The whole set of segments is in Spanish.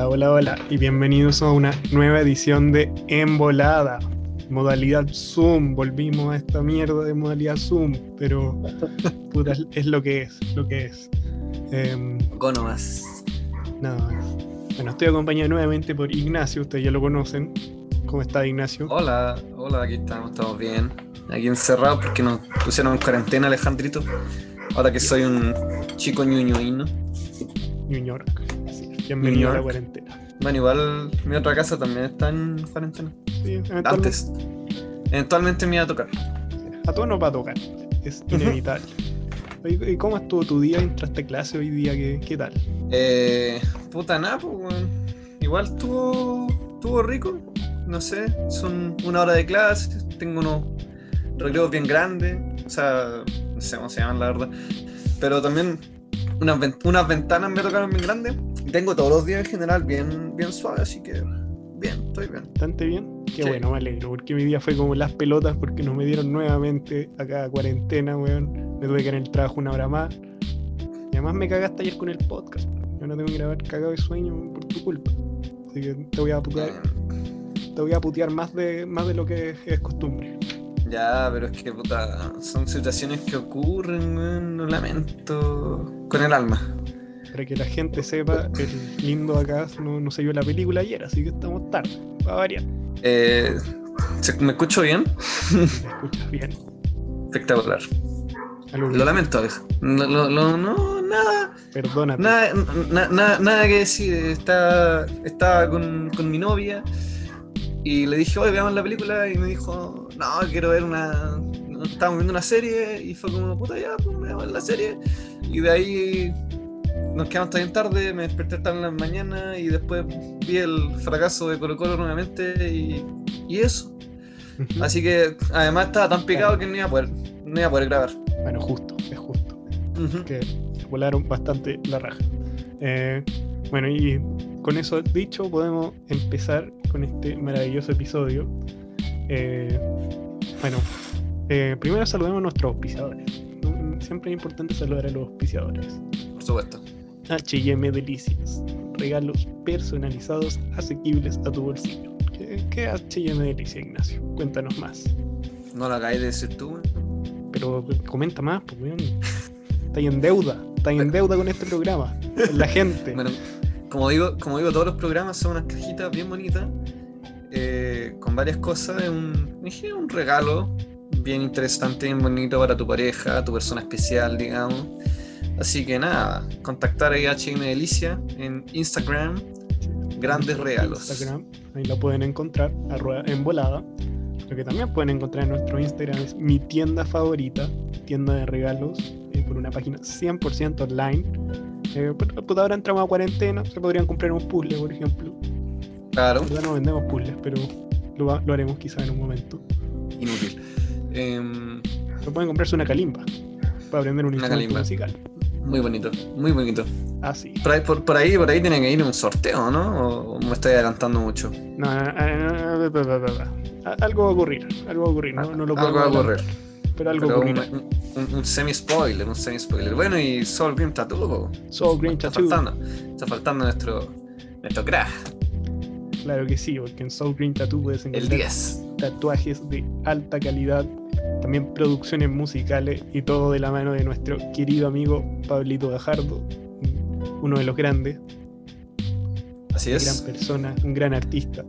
Hola, hola, hola y bienvenidos a una nueva edición de Embolada, modalidad Zoom. Volvimos a esta mierda de modalidad Zoom, pero puta, es lo que es, lo que es. Eh, Cono más. nada más. Bueno, estoy acompañado nuevamente por Ignacio, ustedes ya lo conocen. ¿Cómo está Ignacio? Hola, hola, aquí estamos, estamos bien. Aquí encerrados porque nos pusieron en cuarentena, Alejandrito. Ahora que soy un chico ñuñuino. New York. Es, bienvenido a la cuarentena. Bueno, igual mi otra casa también está en cuarentena. Sí, eventualmente- Antes. Eventualmente me iba a tocar. A todos nos va a tocar, es inevitable. ¿Y cómo estuvo tu día? ¿Entraste a clase hoy día? ¿Qué, qué tal? Eh, puta nada, pues, weón. Igual estuvo, estuvo rico. No sé, son una hora de clase. Tengo unos recreos bien grandes. O sea, no sé cómo se llaman, la verdad. Pero también unas, unas ventanas me tocaron bien grandes. Y tengo todos los días en general bien, bien suave, así que bien, estoy bien. ¿Bastante bien? Qué Sí. bueno, me alegro, porque mi día fue como las pelotas porque nos metieron nuevamente acá a cuarentena, weón. Me tuve que ir en el trabajo una hora más. Y además me cagaste ayer con el podcast. Yo no tengo que grabar cagado de sueño por tu culpa. Así que te voy a putear, te voy a putear más de, más de lo que es costumbre. Ya, pero es que puta, son situaciones que ocurren, weón, lo lamento con el alma. Para que la gente sepa, el lindo acá no, no se vio la película ayer, así que estamos tarde. Va a variar. Eh, ¿se- ¿Me escucho bien? Te escuchas bien. Espectacular. Lo lamento, Alex. No, no, nada, Perdónate. nada, na- na- nada que decir. Estaba, estaba con, con mi novia y le dije, oye, veamos la película. Y me dijo, no, quiero ver una. Estábamos viendo una serie y fue como, puta, ya, pues veamos la serie. Y de ahí nos quedamos bien tarde. Me desperté tarde en la mañana y después vi el fracaso de Colo Colo nuevamente y, y eso. Así que además estaba tan picado que no iba a poder, no iba a poder grabar. Bueno, justo, es justo. Ujú. que volaron bastante la raja. Eh, bueno, y con eso dicho, podemos empezar con este maravilloso episodio. Eh, bueno, eh, primero saludemos a nuestros auspiciadores. Siempre es importante saludar a los auspiciadores. Por supuesto. HM Delicias. Regalos personalizados, asequibles a tu bolsillo. ¿Qué, qué HM Delicias, Ignacio? Cuéntanos más. No lo acabas de decir tú. Pero comenta más, pues, weón. Está en deuda. Está en deuda con este programa. Con la gente. Bueno, como digo, como digo, todos los programas son unas cajitas bien bonitas, eh, con varias cosas. Un, dije, un regalo bien interesante, bien bonito para tu pareja, tu persona especial, digamos. Así que nada, contactar a HM Delicia en Instagram. Grandes regalos. Instagram, ahí la pueden encontrar, arroba envolada. Lo que también pueden encontrar en nuestro Instagram es mi tienda favorita, tienda de regalos, eh, por una página 100% online. Eh, pero, puta, ahora entramos a cuarentena, se podrían comprar un puzzle, por ejemplo. Claro, La verdad no vendemos puzzles, pero lo, haremos quizá en un momento. inútil. Pero pueden comprarse una calimba para aprender un Una instrumento calimba. musical muy bonito, muy bonito. Ah, sí. Por ahí, por, por ahí, por ahí tiene que ir un sorteo, ¿no? ¿O me estoy adelantando mucho? No, eh, eh, no, no, algo va a ocurrir, algo va a ocurrir, no, ah, lo puedo Algo va a ocurrir. Pero algo pero. Un, un, semi-spoiler, un semi-spoiler. Bueno, y Soul Green Tattoo. Soul Green está Tattoo. Faltando, está faltando nuestro, nuestro. Claro que sí, porque en Soul Green Tattoo puedes encontrar El 10. tatuajes de alta calidad también producciones musicales y todo de la mano de nuestro querido amigo Pablito Gajardo, uno de los grandes, Así una gran es. persona, un gran artista.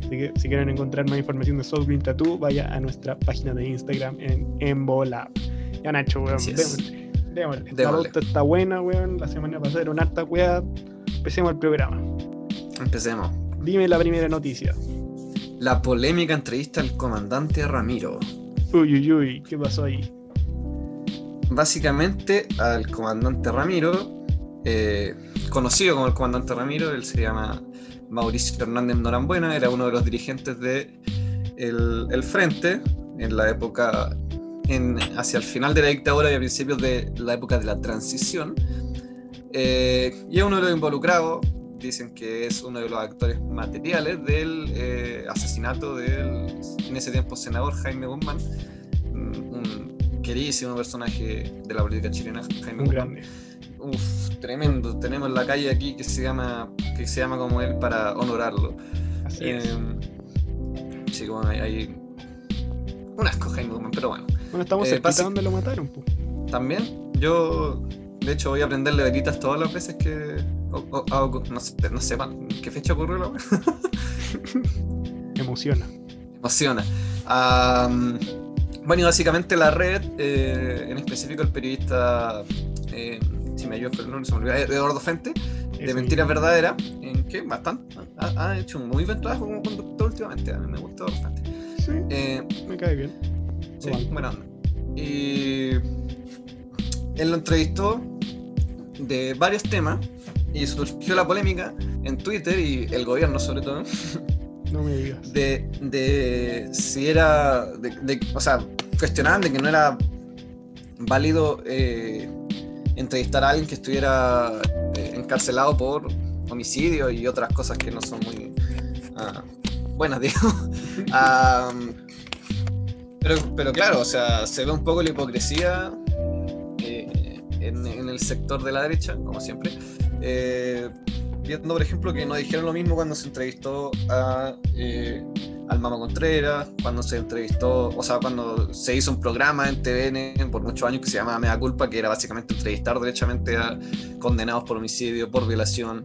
Así que si quieren encontrar más información de Soul Green Tattoo, vaya a nuestra página de Instagram en Embola. Ya Nacho, weón, es. démosle, démosle. La pauta está buena, weón. La semana pasada era una harta weá. Empecemos el programa. Empecemos. Dime la primera noticia. La polémica entrevista al comandante Ramiro. Uy, ¿qué pasó ahí? Básicamente, al comandante Ramiro, eh, conocido como el comandante Ramiro, él se llama Mauricio Hernández Norambuena, era uno de los dirigentes de Frente en la época, en, hacia el final de la dictadura y a principios de la época de la transición. Eh, y es uno de los involucrados, dicen que es uno de los actores materiales del eh, asesinato del, en ese tiempo, senador Jaime Guzmán, un, un queridísimo personaje de la política chilena, Jaime Un Guzmán. grande. Uf, tremendo. Tenemos la calle aquí que se llama, que se llama como él para honorarlo. Así es. Eh, sí, como hay, hay unas cosas, pero bueno. Bueno, estamos eh, basi- donde lo mataron, pues. También, yo de hecho voy a aprenderle velitas todas las veces que o- o- hago, no sé, no sé qué fecha ocurrió la. Emociona. emociona. Bueno, y básicamente la red, eh, en específico el periodista, eh, si me el nombre, se me olvidó, Eduardo Fente, de Mentiras. Verdaderas, en que bastante ha, ha hecho un muy buen trabajo como conductor últimamente, a mí me gusta bastante. Sí, Eh, me cae bien. Sí, buena onda. Y él lo entrevistó de varios temas y surgió la polémica en Twitter y el gobierno sobre todo No me digas. de, de si era, de, de- o sea, cuestionaban de que no era válido eh, entrevistar a alguien que estuviera eh, encarcelado por homicidio y otras cosas que no son muy ah, buenas. Ah, pero, pero claro, o sea, se ve un poco la hipocresía eh, en, en el sector de la derecha, como siempre. Eh, viendo, por ejemplo, que no dijeron lo mismo cuando se entrevistó a, eh, al Mama Contreras, cuando se entrevistó, o sea, cuando se hizo un programa en TVN por muchos años que se llamaba Mea Culpa, que era básicamente entrevistar derechamente a condenados por homicidio, por violación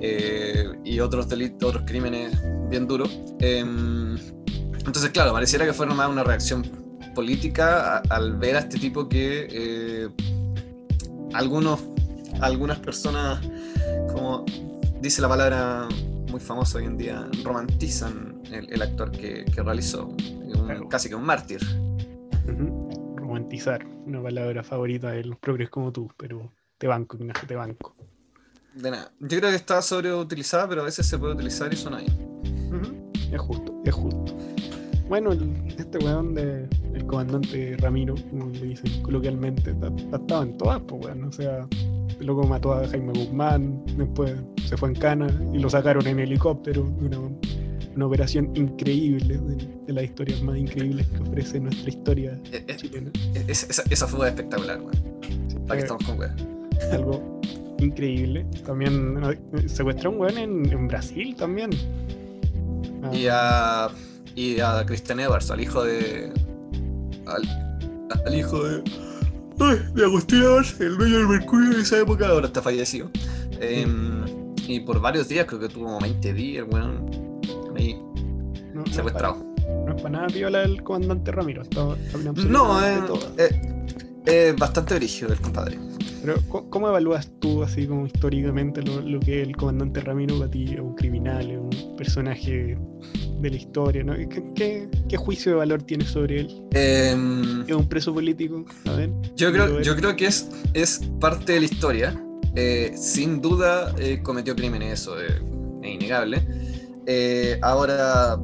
eh, y otros delitos, otros crímenes bien duros. Em, entonces, claro, pareciera que fue nomás una reacción política al ver a este tipo que algunos, algunas personas, como dice la palabra muy famosa hoy en día, romantizan el, el actor que, que realizó, un- Claro. casi que un mártir. Romantizar, una palabra favorita de los progres como tú, pero te banco, Ignacio, te banco. De nada. Yo creo que está sobreutilizada, pero a veces se puede utilizar y bien. Ujú. Es justo, es justo. Bueno, el- este weón de el comandante Ramiro, como le dicen coloquialmente, estado en todas, pues weón. O sea, loco mató a Jaime Guzmán, después se fue en cana y lo sacaron en helicóptero. Una, una operación increíble, de, las historias más increíbles que ofrece nuestra historia Eh, eh, chilena. es- esa, esa fue espectacular, weón. Sí, Para que estamos con weón. algo increíble. También eh, secuestró a un weón en, en Brasil también. Ah, Y a, y a Christian Edwards, al hijo de. Al, al hijo de. Ay, de Agustín el dueño del Mercurio de esa época, ahora está fallecido. Em, y por varios días, creo que tuvo como 20 días, weón. Ahí no, no es secuestrado. para- No es para nada piola el comandante Ramiro. Está, está No, eh, todo. eh, es bastante brígido el compadre. Pero, ¿cómo, cómo evalúas tú, así como históricamente, lo, lo que es el comandante Ramiro para ti? ¿Es un criminal? ¿Es un personaje de la historia? ¿no? ¿Qué, qué, qué juicio de valor tienes sobre él? Em, ¿Es un preso político? A ver. Yo creo, Lo yo creo que es, es parte de la historia. Eh, sin duda eh, cometió crímenes, eso eh, es innegable. Eh, ahora,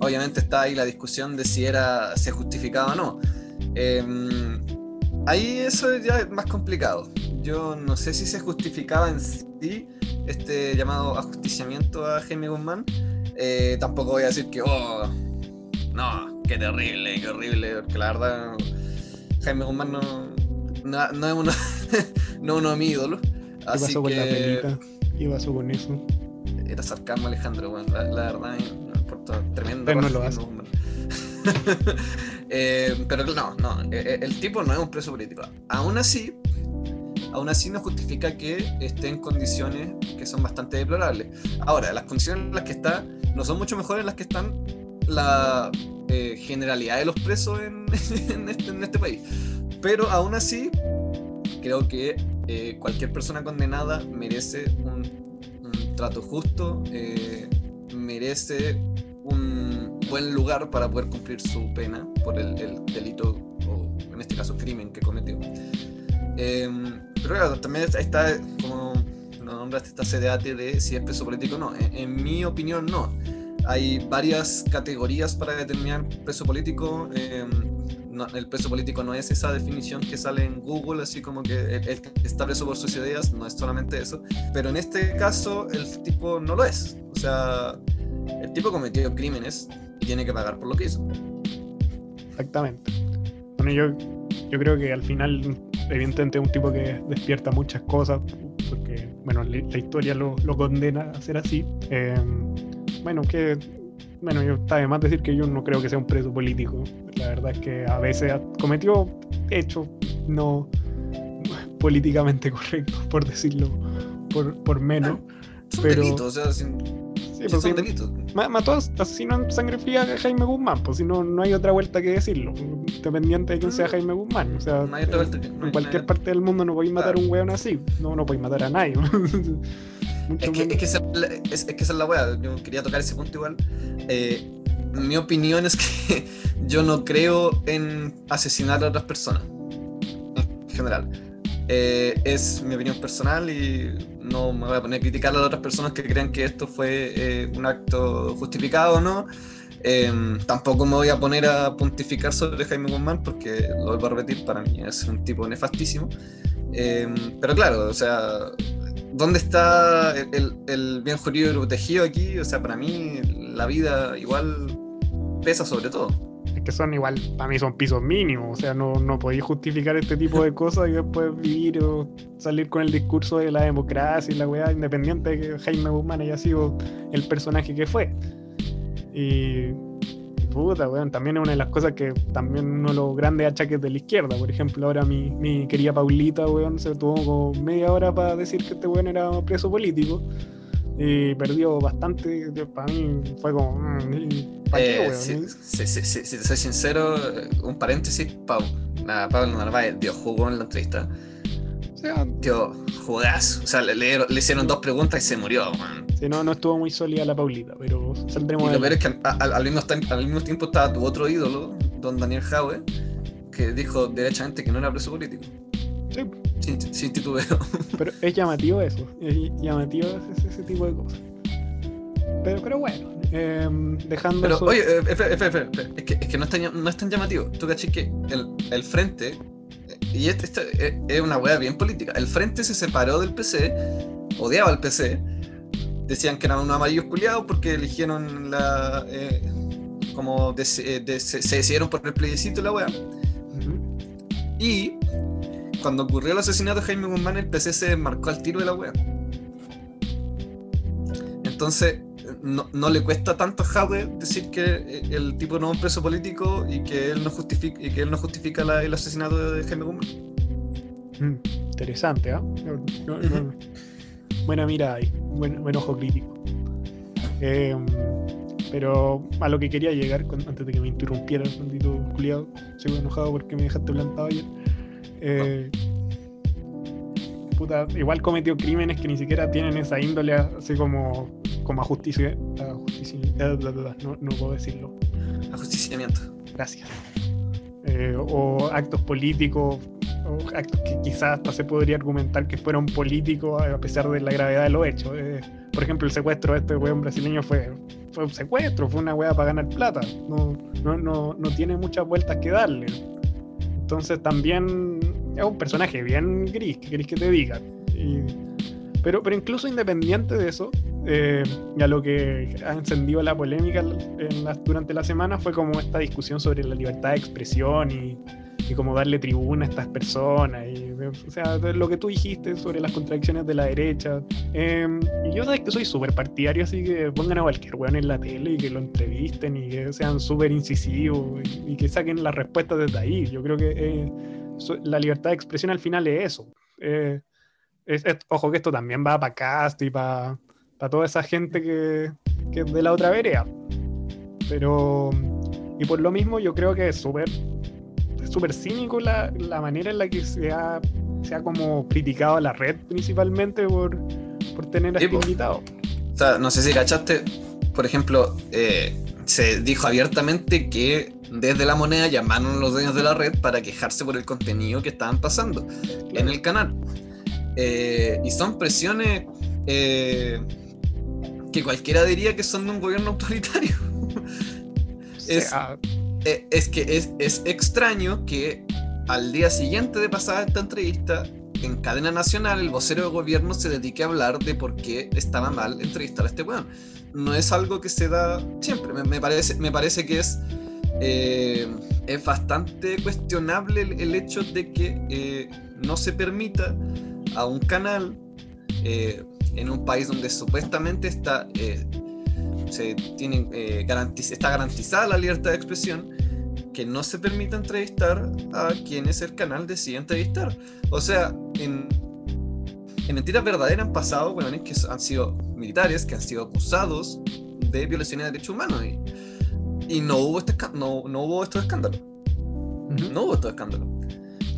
obviamente está ahí la discusión de si era, se justificaba o no. Em, ahí eso ya es más complicado. Yo no sé si se justificaba en sí este llamado ajusticiamiento a Jaime Guzmán. Eh, tampoco voy a decir que, oh, no, qué terrible, qué horrible, porque la verdad Jaime Guzmán no, no, no es uno, no uno de mis ídolos. ¿Qué Así pasó con la que pelita? ¿Qué pasó con eso? era sarcasmo Alejandro, bueno, la, la verdad me tremendo. Pero no lo hace. Guzmán. Eh, pero no, no, eh, el tipo no es un preso político. Aún así, aún así no justifica que esté en condiciones que son bastante deplorables. Ahora, las condiciones en las que está no son mucho mejores en las que están la eh, generalidad de los presos este, en este país. Pero aún así, creo que eh, cualquier persona condenada merece un, un trato justo, eh, merece un buen lugar para poder cumplir su pena por el, el delito o en este caso crimen que cometió. Eh, pero claro, también está- como lo nombraste ese debate de si es preso político o no. En, en mi opinión no. Hay varias categorías para determinar preso político. eh, no- el preso político no es esa definición que sale en Google, así como que el, el está preso por sus ideas, no es solamente eso. Pero en este caso el tipo no lo es. O sea, el tipo cometió crímenes y tiene que pagar por lo que hizo. Exactamente. Bueno, yo, yo creo que al final, evidentemente, es un tipo que despierta muchas cosas, porque bueno, la, historia lo, condena a ser así. Em, bueno, que, bueno, yo está de más decir que yo no creo que sea un preso político. La verdad es que a veces cometió hechos no políticamente correctos, por decirlo por, por menos. pero... o sea, sin pues Mató asesino en sangre fría a Jaime Guzmán, pues si no, no hay otra vuelta que decirlo. Independiente de quién sea Jaime Guzmán. O sea, en cualquier parte del mundo no podéis matar a un weón así. No, no podéis matar a nadie. es, que, es, que esa, es, es, la weá. Yo quería tocar ese punto igual. Eh, mi opinión es que yo no creo en asesinar a otras personas. En general. Eh, es mi opinión personal y no me voy a poner a criticar a otras personas que crean que esto fue eh, un acto justificado o no. Em, tampoco me voy a poner a pontificar sobre Jaime Guzmán porque, lo vuelvo a repetir, para mí es un tipo nefastísimo. Em, pero claro, o sea, ¿dónde está el, el bien jurídico protegido aquí? O sea, para mí la vida igual pesa sobre todo que son igual, para mí son pisos mínimos, o sea, no, no podéis justificar este tipo de cosas y después vivir o salir con el discurso de la democracia y la weá, independiente de que Jaime Guzmán haya sido el personaje que fue. Y puta, weón, también es una de las cosas que también uno de los grandes achaques de la izquierda, por ejemplo, ahora mi, mi querida Paulita, weón, se tuvo como media hora para decir que este weón era preso político y perdió bastante. Para mí fue como. Mm, ¿Para qué, eh, si, si, te soy sincero, un paréntesis, Pau. Nada, Pablo Narváez dio jugo en la entrevista. O sea, dio jugazo. O sea, le, le, hicieron dos preguntas y se murió, man. Sí, no, no estuvo muy sólida la Paulita, pero saldremos Y lo peor es que al, mismo, al, mismo, tiempo estaba tu otro ídolo, don Daniel Jaue, que dijo derechamente que no era preso político. Sí. Sin, titubeo. Pero es llamativo eso. Es llamativo ese, tipo de cosas. Pero, pero bueno, em, dejando. Pero, oye, eh, es, que, es que no es tan, no es tan llamativo. Tú caché que el, el frente. Y esto es una weá bien política. El frente se separó del PC, odiaba al PC. Decían que eran unos amarillos culiados porque eligieron la. Eh, como eh, se, decidieron por el plebiscito la weá. Y cuando ocurrió el asesinato de Jaime Guzmán, el PC se marcó al tiro de la wea. Entonces, no, le cuesta tanto a Jade decir que el tipo no es un preso político y que él no justifica, y que él no justifica el asesinato de Jaime Guzmán. Mm, interesante, ¿ah? Buena mirada ahí, buen, ojo crítico. Em, pero a lo que quería llegar, antes de que me interrumpiera el maldito culiado, sigo enojado porque me dejaste plantado ayer. Eh, puta, igual cometió crímenes que ni siquiera tienen esa índole así como, como a justicia. Eh, no, no, puedo decirlo. Ajusticiamiento. Gracias. Eh, o actos políticos, o actos que quizás hasta se podría argumentar que fueron políticos a pesar de la gravedad de los hechos. por ejemplo, el secuestro de este weón brasileño fue, fue un secuestro, fue una weá para ganar plata. No, no, no, no tiene muchas vueltas que darle. Entonces también es un personaje bien gris, que queréis que te diga. pero, pero incluso independiente de eso, eh, ya lo que ha encendido la polémica durante la semana fue como esta discusión sobre la libertad de expresión y, y cómo darle tribuna a estas personas. Y, o sea, lo que tú dijiste sobre las contradicciones de la derecha. Em, y yo sabes que soy súper partidario, así que pongan a cualquier weón en la tele y que lo entrevisten y que sean súper incisivos y, que saquen las respuestas desde ahí. Yo creo que eh, la libertad de expresión al final es eso. Eh, ojo que esto también va para Cast y para toda esa gente que, que es de la otra vereda. Pero, y por lo mismo yo creo que es súper súper cínico la, la, manera en la que se ha, se ha como criticado a la red principalmente por, por tener a este invitado. O sea, no sé si cachaste, por ejemplo, eh, se dijo abiertamente que desde la moneda llamaron a los dueños de la red para quejarse por el contenido que estaban pasando en el canal. Eh, y son presiones eh, que cualquiera diría que son de un gobierno autoritario. es, eh, es que es, extraño que al día siguiente de pasar esta entrevista, en cadena nacional, el vocero de gobierno se dedique a hablar de por qué estaba mal entrevistar a este weón. No es algo que se da siempre. Me, parece, me parece que es, eh, es bastante cuestionable el, hecho de que eh, no se permita a un canal eh, en un país donde supuestamente está, eh, se tiene, eh, garantiz- está garantizada la libertad de expresión, que no se permita entrevistar a quienes el canal decide entrevistar. O sea, en, en mentiras verdaderas han pasado weones que han sido militares, que han sido acusados de violaciones de derechos humanos y, y no, hubo este, no, no hubo estos escándalos. No hubo estos escándalos.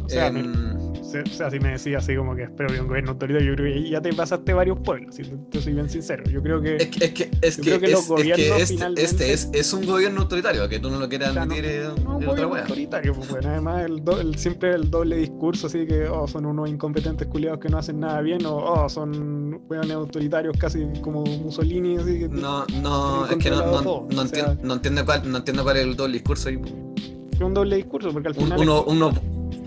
O sea, Em, Si me decía así como que espero que un gobierno autoritario, yo creo que ya te pasaste varios pueblos, si te, soy bien sincero. Yo creo que, Es que, es que, es que, los es- es que gobiernos este, finalmente- este es, es un gobierno autoritario, que tú no lo quieras O sea, no- admitir es, no, es otra wea. autoritario, pues bueno, además el, do- el- siempre el doble discurso, así que oh, son unos incompetentes culiados que no hacen nada bien, o oh, son weones autoritarios casi como Mussolini, así que No, no, es que no, no, no, o entien- sea- no entiendo cuál, no entiendo cuál es el doble discurso ahí. un doble discurso, porque al final uno, es- uno,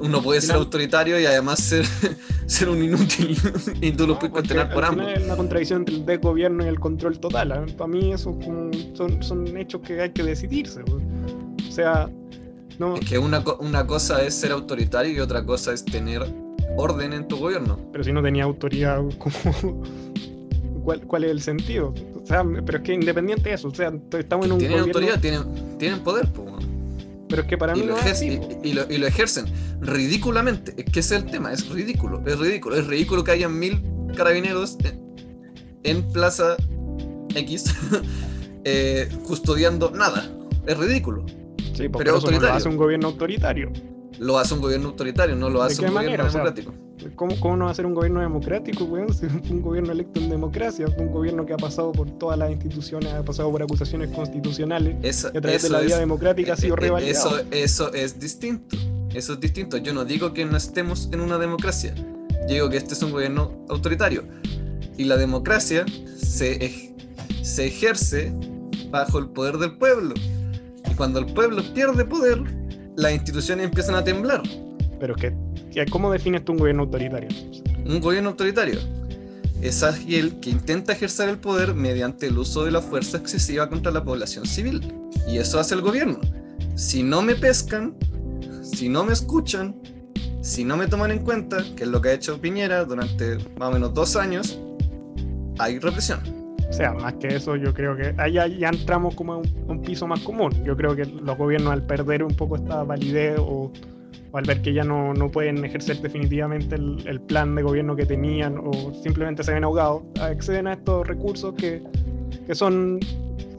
uno puede ser autoritario y además ser, ser un inútil y tú lo puedes cuestionar por ambos. es una contradicción entre el desgobierno y el control total. ¿eh? Para mí eso son, son hechos que hay que decidirse. pues. O sea, no, Es que una, una cosa es ser autoritario y otra cosa es tener orden en tu gobierno. pero si no tenía autoridad, ¿cómo- ¿cuál, ¿cuál es el sentido? O sea, pero es que independiente de eso, o sea, estamos en un Tienen gobierno, autoridad, tienen, tienen poder. po, weón. Pero es que para mí y, lo no es así, ejer- po. y- y lo, y lo ejercen ridículamente. Es que ese es el tema, es ridículo, es ridículo. Es ridículo que hayan mil carabineros en, en Plaza X eh, custodiando nada. Es ridículo. Sí, po, pero eso no lo hace un gobierno autoritario. Lo hace un gobierno autoritario, no lo ¿De hace un manera? gobierno O sea, democrático. ¿Cómo, ¿Cómo no va a ser un gobierno democrático, weón? Si fue un gobierno electo en democracia, fue un gobierno que ha pasado por todas las instituciones, ha pasado por acusaciones constitucionales Eso, y a través de la vía es- democrática ha sido eh, eh, revalidado. Eso, eso es distinto. Eso es distinto. Yo no digo que no estemos en una democracia. Yo digo que este es un gobierno autoritario. Y la democracia se, ej- se ejerce bajo el poder del pueblo. Y cuando el pueblo pierde poder, las instituciones empiezan a temblar. Pero es que- ¿cómo defines tú un gobierno autoritario? Un gobierno autoritario es aquel que intenta ejercer el poder mediante el uso de la fuerza excesiva contra la población civil. Y eso hace el gobierno. Si no me pescan, si no me escuchan, si no me toman en cuenta, que es lo que ha hecho Piñera durante más o menos dos años, hay represión. O sea, más que eso, yo creo que ahí ya, entramos como a un, un piso más común. Yo creo que los gobiernos al perder un poco esta validez o, al ver que ya no, no pueden ejercer definitivamente el, plan de gobierno que tenían o simplemente se ven ahogados, acceden a estos recursos que, que son,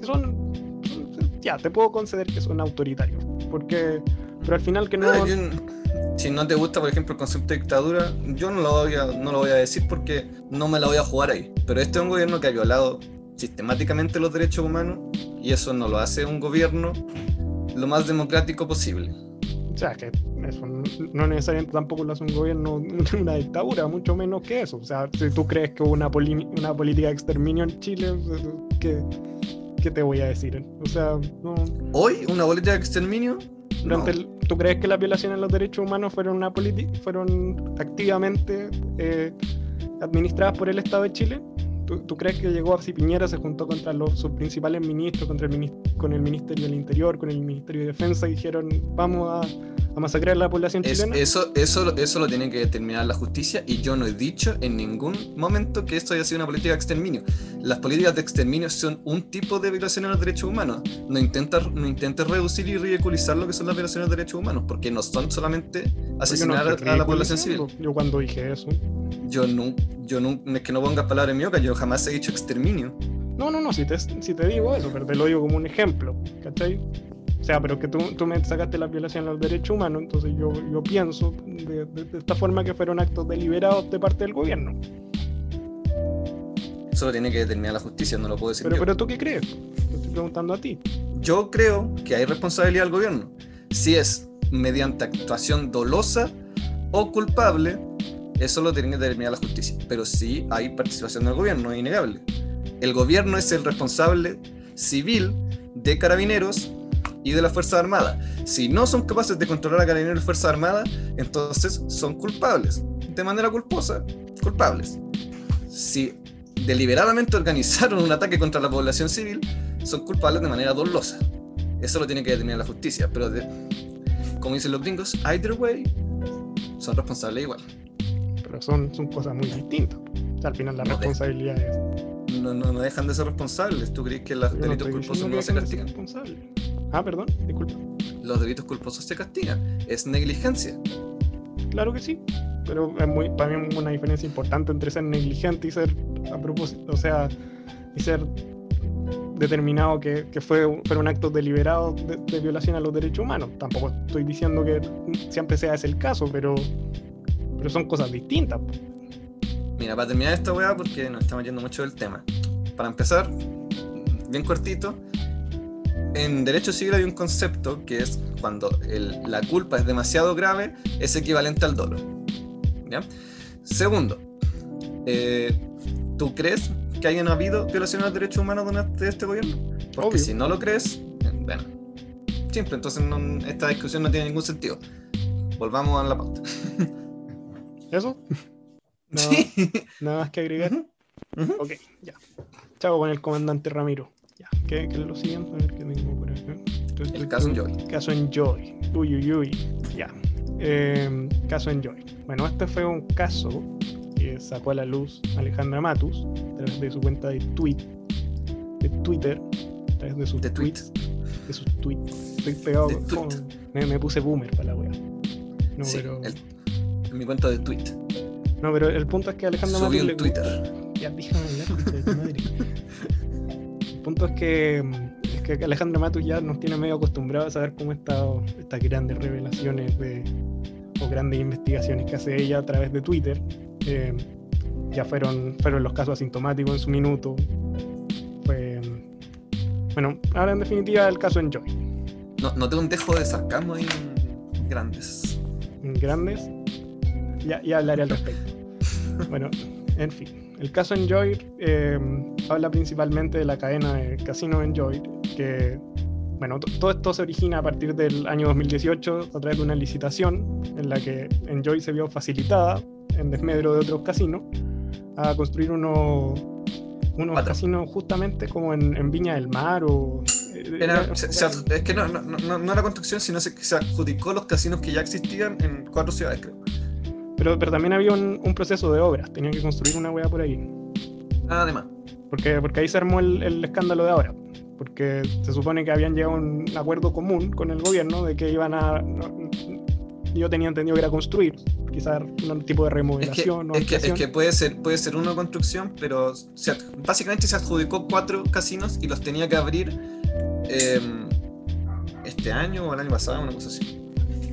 que son, ya, te puedo conceder que son autoritarios. Porque, pero al final que no... N- si no te gusta, por ejemplo, el concepto de dictadura, yo no lo, voy a, no lo voy a decir porque no me la voy a jugar ahí. Pero este es un gobierno que ha violado sistemáticamente los derechos humanos y eso no lo hace un gobierno lo más democrático posible. O sea, que eso no- necesariamente tampoco lo hace un gobierno, una dictadura, mucho menos que eso. O sea, si tú crees que hubo una, una política de exterminio en Chile, ¿qué, qué te voy a decir? O sea, no, Hoy, una política de exterminio, no. el- ¿tú crees que las violaciones a los derechos humanos fueron, una fueron activamente eh, administradas por el Estado de Chile? ¿Tú, tú crees que llegó así Piñera, se juntó contra los, sus principales ministros, contra el, con el Ministerio del Interior, con el Ministerio de Defensa, y dijeron, vamos a, a masacrar a la población Es- chilena? eso, eso, eso lo tiene que determinar la justicia y yo no he dicho en ningún momento que esto haya sido una política de exterminio. Las políticas de exterminio son un tipo de violación a los derechos humanos. No intentes no intentes reducir y ridiculizar lo que son las violaciones de derechos humanos, porque no son solamente no asesinar a, a la población ridiculizando. civil. Yo cuando dije eso. Yo no, yo no, es que no pongas palabras en mi boca, yo jamás he dicho exterminio. No, no, no, si te, si te digo eso, pero te lo digo como un ejemplo, ¿cachai? O sea, pero que tú, tú me sacaste la violación a los derechos humanos, entonces yo, yo pienso de, de- de esta forma que fueron actos deliberados de parte del gobierno. Eso lo tiene que determinar la justicia, no lo puedo decir Pero, yo. pero tú qué crees? Te estoy preguntando a ti. Yo creo que hay responsabilidad del gobierno. Si es mediante actuación dolosa o culpable, eso lo tiene que determinar la justicia. Pero sí hay participación del gobierno, es innegable. El gobierno es el responsable civil de carabineros y de las Fuerzas Armadas. Si no son capaces de controlar a carabineros y Fuerzas Armadas, entonces son culpables. De manera culposa, culpables. Si deliberadamente organizaron un ataque contra la población civil, son culpables de manera dolosa. Eso lo tiene que determinar la justicia, pero de- como dicen los gringos, either way, son responsables igual. Pero son, son cosas muy distintas. sea, al final la No responsabilidad es. No, no, no dejan de ser responsables. ¿Tú crees que los no delitos culposos no se castigan? responsables. Ah, perdón, disculpa. Los delitos culposos se castigan. Es negligencia. Claro que sí. Pero es muy, para mí es una diferencia importante entre ser negligente y ser a propósito, o sea, y ser determinado que, que fue, un- fuera un acto deliberado de, de violación a los derechos humanos. Tampoco estoy diciendo que siempre sea ese el caso, pero, pero son cosas distintas. po. Mira, para terminar esta weá, porque nos estamos yendo mucho del tema. Para empezar, bien cortito, en derecho civil hay un concepto que es cuando el- la culpa es demasiado grave, es equivalente al dolo. ¿Ya? Segundo, eh, ¿tú crees que hayan habido violaciones a los derechos humanos durante este gobierno? Porque Obvio. si no lo crees, eh, bueno, simple, entonces no- esta discusión no tiene ningún sentido. Volvamos a la pauta. ¿Eso? Nada, Sí. nada más que agregar. Ok, ya. Chavo con el comandante Ramiro. Ya. ¿Qué, qué es lo siguiente? A ver qué tengo por acá. Tu, tu, El caso tu. Enjoy. Caso Enjoy. Uy, uy, uy. Ya. Eh, caso Enjoy. Bueno, este fue un caso que sacó a la luz Alejandra Matus a través de su cuenta de, tweet, de Twitter. A través de sus De tweet. tweets. De sus tweets. Estoy pegado De con- tweet. me, me puse boomer para la wea. No, Sí, pero, el- en mi cuenta de tweet. no, pero el punto es que Alejandra Subí Matus un le- Twitter. ya déjame hablar, de madre. El punto es que, es que Alejandro Matus ya nos tiene medio acostumbrados a saber cómo está, estas grandes revelaciones de, o grandes investigaciones que hace ella a través de Twitter. eh, ya fueron, fueron los casos asintomáticos en su minuto. Fue, bueno, ahora en definitiva el caso Enjoy. No, no tengo un dejo de sarcasmo ahí en grandes. en grandes, ya, ya hablaré al respecto. Bueno, en fin, el caso Enjoy eh, habla principalmente de la cadena de Casino Enjoy, que, bueno, to- todo esto se origina a partir del año 2018 a través de una licitación en la que Enjoy se vio facilitada, en desmedro de otros casinos, a construir unos, unos casinos justamente como en, en Viña del Mar o... eh, Era- se- se ad- es que no, no, no, no era construcción, sino se- que se adjudicó los casinos que ya existían en cuatro ciudades, creo. Pero, pero también había un, un proceso de obras, tenían que construir una hueá por ahí. Además, Porque, porque ahí se armó el, el escándalo de ahora. Porque se supone que habían llegado a un acuerdo común con el gobierno de que iban a. no- yo tenía entendido que era construir, quizás un tipo de es que, remodelación o es que, es que puede, ser, puede ser uno construcción, pero se básicamente se adjudicó cuatro casinos y los tenía que abrir em, este año o el año pasado, una cosa así.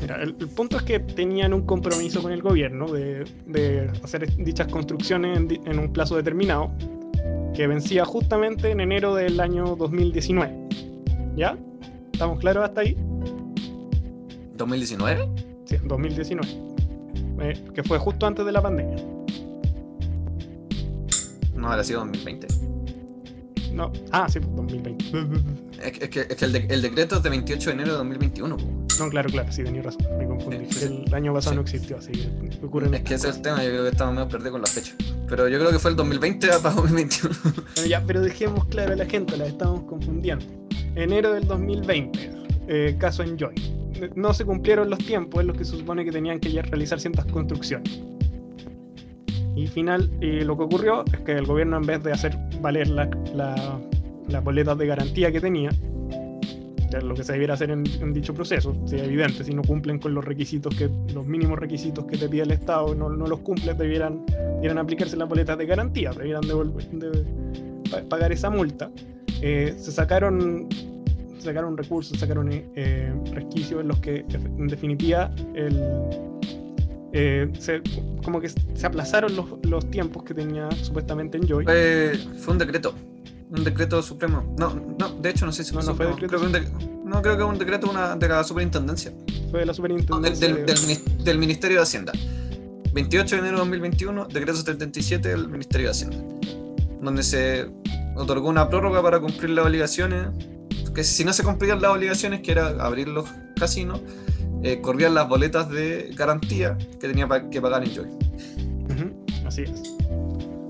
El, el punto es que tenían un compromiso con el gobierno de, de hacer dichas construcciones en, en un plazo determinado que vencía justamente en enero del año 2019. ¿Ya? ¿Estamos claros hasta ahí? ¿2019? Sí, 2019. Eh, que fue justo antes de la pandemia. No, habrá sido 2020. No, ah, sí, pues 2020. Es, que- es que, es que el, de- el decreto es de 28 de enero de 2021. No, claro, claro, sí, tenía razón, me confundí. Sí, sí. El año pasado Sí. no existió, así que ocurren Es que ese es el tema, yo creo que estamos medio perdidos con la fecha. Pero yo creo que fue el 2020 para 2021. Bueno, ya, pero dejemos claro a la gente, la estamos confundiendo. Enero del 2020, eh, caso Enjoy. No se cumplieron los tiempos en los que se supone que tenían que ya realizar ciertas construcciones. Y final, y lo que ocurrió es que el gobierno, en vez de hacer valer la- la- las boletas de garantía que tenía, lo que se debiera hacer en, en dicho proceso, si es evidente, si no cumplen con los requisitos que, los mínimos requisitos que te pide el Estado, no, no los cumplen, debieran, debieran aplicarse las boletas de garantía, debieran devolver- de- pa- pagar esa multa. Eh, se sacaron sacaron recursos, sacaron eh, resquicios en los que en definitiva el, eh, se- como que se aplazaron los, los tiempos que tenía supuestamente Enjoy. Fue, fue un decreto. Un decreto supremo. No, no, de hecho no sé si No, no fue decreto Creo que un de- no, creo que un decreto de una, de la superintendencia. Fue de la No, del, superintendencia. del, de- del del Ministerio de Hacienda. 28 de enero de 2021, decreto 77 del Ministerio de Hacienda. Donde se otorgó una prórroga para cumplir las obligaciones. Que si no se cumplían las obligaciones, que era abrir los casinos, eh, corrían las boletas de garantía que tenía pa- que pagar Enjoy. Ujú, así es.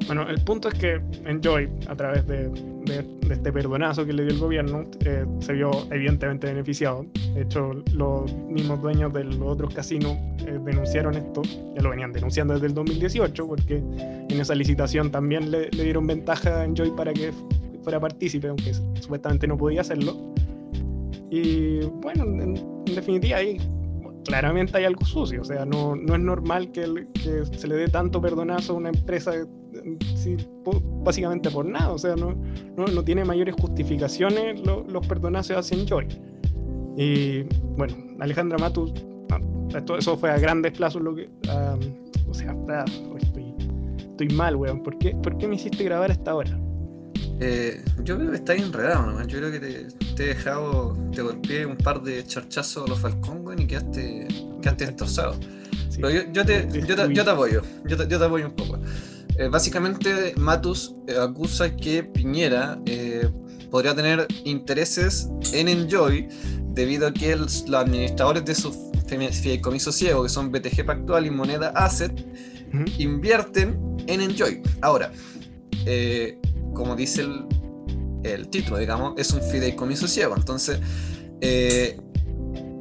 Bueno, el punto es que Enjoy, a través de, de, este perdonazo que le dio el gobierno, eh, se vio evidentemente beneficiado. De hecho, los mismos dueños de los otros casinos eh, denunciaron esto, ya lo venían denunciando desde el 2018, porque en esa licitación también le, le dieron ventaja a Enjoy para que fuera partícipe, aunque supuestamente no podía hacerlo. Y bueno, en, definitiva ahí claramente hay algo sucio, o sea, no, no es normal que, que, se le dé tanto perdonazo a una empresa sí, básicamente por nada, o sea, no, no, no tiene mayores justificaciones los perdonazos hacia Joy. Y bueno, Alejandra Matus, esto, eso fue a grandes plazos lo que... o sea, estoy, estoy mal, weón, ¿Por qué, ¿por qué me hiciste grabar a esta hora? Eh, yo creo que está enredado nomás. Yo creo que te, he dejado, te golpeé un par de charchazos a los Falcón, y quedaste, quedaste destrozado. Pero yo, te, yo, te, yo, te, apoyo, yo te, yo te apoyo un poco. Eh, básicamente, Matus eh, acusa que Piñera podría tener intereses en Enjoy debido a que los administradores de su fideicomiso ciego, que son BTG Pactual y Moneda Asset, invierten en Enjoy. Ahora, eh, como dice el, título, digamos, es un fideicomiso ciego. Entonces, eh,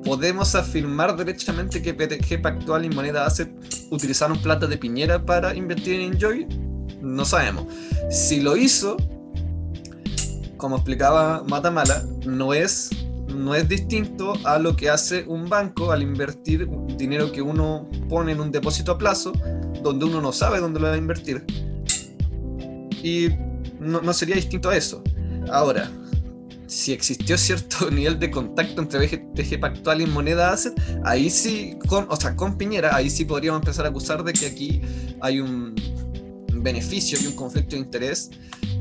podemos afirmar derechamente que PTG Pactual y Moneda Asset utilizaron plata de Piñera para invertir en Enjoy. No sabemos. Si lo hizo, como explicaba Matamala, no es, no es distinto a lo que hace un banco al invertir dinero que uno pone en un depósito a plazo, donde uno no sabe dónde lo va a invertir. Y no, sería distinto a eso. Ahora, si existió cierto nivel de contacto entre BTG Pactual y Moneda Asset, ahí sí, con, o sea, con Piñera, ahí sí podríamos empezar a acusar de que aquí hay un beneficio y un conflicto de interés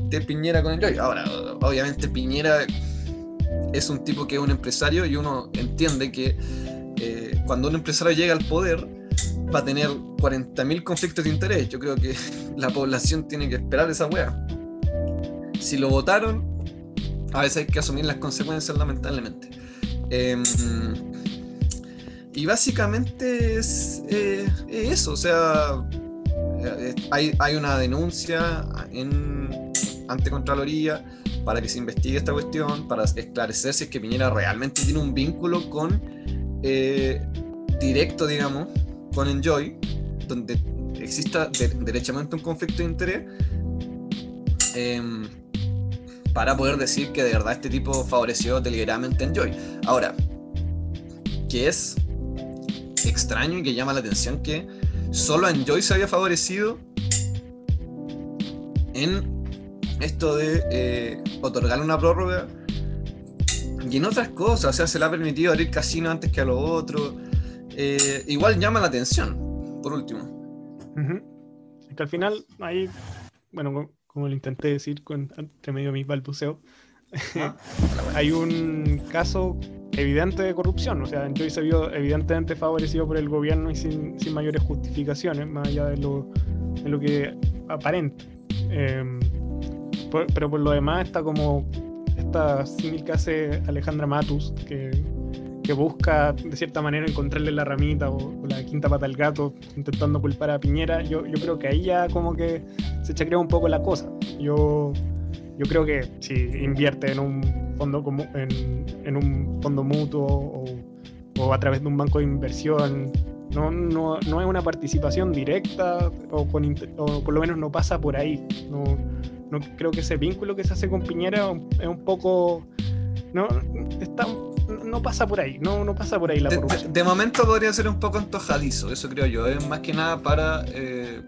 de Piñera con el Ahora, obviamente Piñera es un tipo que es un empresario y uno entiende que eh, cuando un empresario llega al poder va a tener 40.000 conflictos de interés. Yo creo que la población tiene que esperar esa wea si lo votaron, a veces hay que asumir las consecuencias, lamentablemente. Em, y básicamente es, eh, eso, o sea, eh, hay, hay, una denuncia en, ante Contraloría para que se investigue esta cuestión, para esclarecer si es que Piñera realmente tiene un vínculo con eh, directo, digamos, con Enjoy, donde exista derechamente un conflicto de interés. Em, para poder decir que de verdad este tipo favoreció deliberadamente a Enjoy. Ahora, que es extraño y que llama la atención que solo a Enjoy se había favorecido en esto de eh, otorgarle una prórroga y en otras cosas, o sea, se le ha permitido abrir casino antes que a los otros. Eh, igual llama la atención, por último. Que al final, ahí, bueno, como lo intenté decir con, entre medio de mis balbuceos, ah, hay un caso evidente de corrupción. O sea, Joy se vio evidentemente favorecido por el gobierno y sin, sin mayores justificaciones, más allá de lo, de lo que aparente. Em, pero por lo demás está como esta símil que hace Alejandra Matus, que que busca de cierta manera encontrarle la ramita o, la quinta pata al gato intentando culpar a Piñera, yo, yo creo que ahí ya como que se chacrea un poco la cosa. Yo, yo creo que si invierte en un fondo, como, en, en un fondo mutuo o, o, a través de un banco de inversión, no, no, no es una participación directa o, con, o por lo menos no pasa por ahí. No, no creo que ese vínculo que se hace con Piñera es un poco... No, está no pasa por ahí, no, no pasa por ahí la de, De, momento podría ser un poco antojadizo, eso creo yo. Es más que nada para. Eh,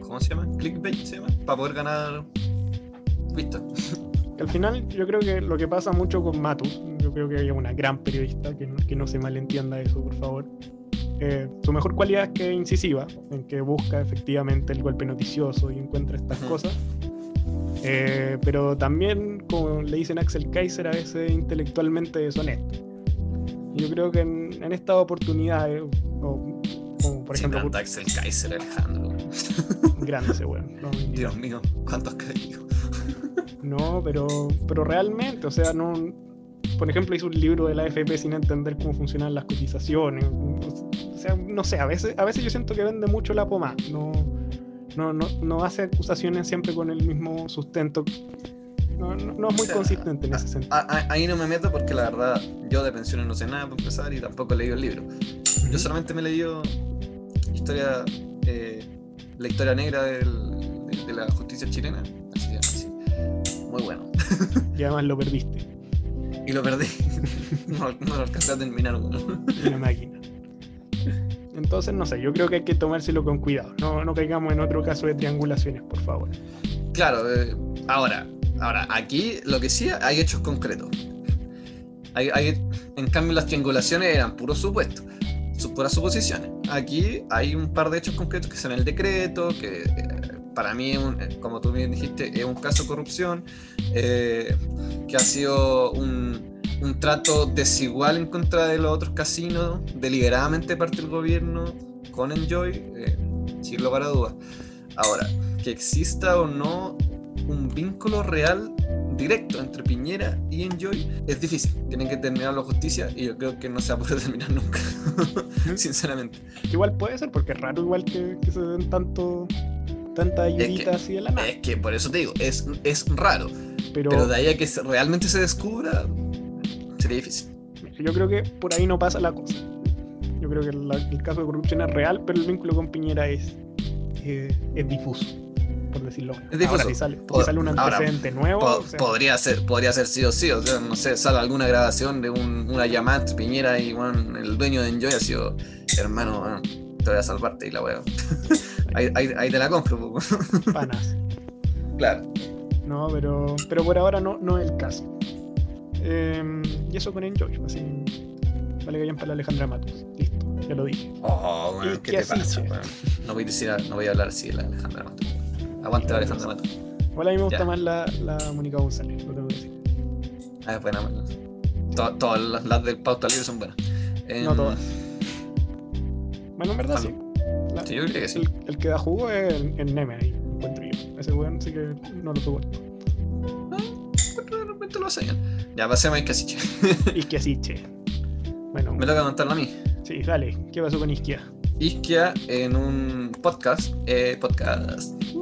¿Cómo se llama? Clickbait se llama. Para poder ganar vista. Al final, yo creo que lo que pasa mucho con Matus, yo creo que hay una gran periodista, que no, que no se malentienda eso, por favor. Eh, su mejor cualidad es que es incisiva, en que busca efectivamente el golpe noticioso y encuentra estas cosas. Eh, pero también, como le dicen Axel Kaiser, a veces intelectualmente deshonesto. Yo creo que en, esta oportunidad, como por ejemplo. Axel Kaiser, Alejandro. Grande ese weón. Dios mío, cuántos caídos. no, pero, pero realmente, o sea, no. Por ejemplo, hizo un libro de la AFP sin entender cómo funcionan las cotizaciones. O sea, no sé, a veces, a veces yo siento que vende mucho la poma. No, no, no, no hace acusaciones siempre con el mismo sustento. No, no, no es muy O sea, consistente en ese sentido. A- a- ahí no me meto porque la verdad yo de pensiones no sé nada para empezar y tampoco he leído el libro. Yo solamente me he leído historia, eh, la historia negra del- de, de la justicia chilena. Así que así. Muy bueno. Y además lo perdiste. Y lo perdí. no, no lo alcancé a terminar. weón. Una máquina. Entonces, no sé, yo creo que hay que tomárselo con cuidado. No, no caigamos en otro caso de triangulaciones, por favor. Claro, eh, ahora, ahora, aquí lo que sí hay hechos concretos. Hay, hay- en cambio, las triangulaciones eran puros supuestos, su- puras suposiciones. Aquí hay un par de hechos concretos que son el decreto, que eh, para mí, un- eh, como tú bien dijiste, es un caso de corrupción, que ha sido un, un trato desigual en contra de los otros casinos, deliberadamente parte del gobierno, con Enjoy, eh, sin lugar a dudas. Ahora, que exista o no un vínculo real directo entre Piñera y Enjoy es difícil. Tienen que terminar la justicia y yo creo que no se va a poder terminar nunca, sinceramente. Igual puede ser, porque es raro igual que, que se den tanto tanta ayudita así de la nada. Es que por eso te digo, es, es raro, Pero, pero de ahí a que realmente se descubra, sería difícil. yo creo que por ahí no pasa la cosa. Yo creo que la- el caso de corrupción es real, pero el vínculo con Piñera es, eh, es difuso, por decirlo. Es difuso. Ahora, si sale, si Po- sale un ahora, antecedente nuevo, Po- o sea, podría ser, podría ser sí o sí, o sea, no sé, sale alguna grabación de un- una llamada entre Piñera y bueno, el dueño de Enjoy ha sido, hermano, bueno, te voy a salvarte y la wea. ahí, ahí, ahí te la compro, panas. claro. No, pero, pero por ahora no, no es el caso. Em, y eso con Enjoy, así. Vale que vayan para la Alejandra Matos. Listo, ya lo dije. Oh, Y ¿qué te pasa? No voy a decir, no voy a hablar así de la Alejandra Mato. Aguante la Alejandra Mato. Igual a mí me gusta Ya. más la, la Mónica González, lo tengo que decir. Ah, es buena, bueno. To- Todas las, las del pauta libre son buenas. Em, No todas. Bueno, en verdad sí. La- Sí, yo creo que sí. el, el que da jugo es el, el Neme ahí, encuentro yo. Ese weón sí que no lo soporto. Pero de repente lo hacen. Ya pasemos a Iscasiche. Y que así, che. Bueno, Me toca contarlo a mí. sí, dale. ¿Qué pasó con Isquia? Isquia en un podcast. Eh, podcast. Uh,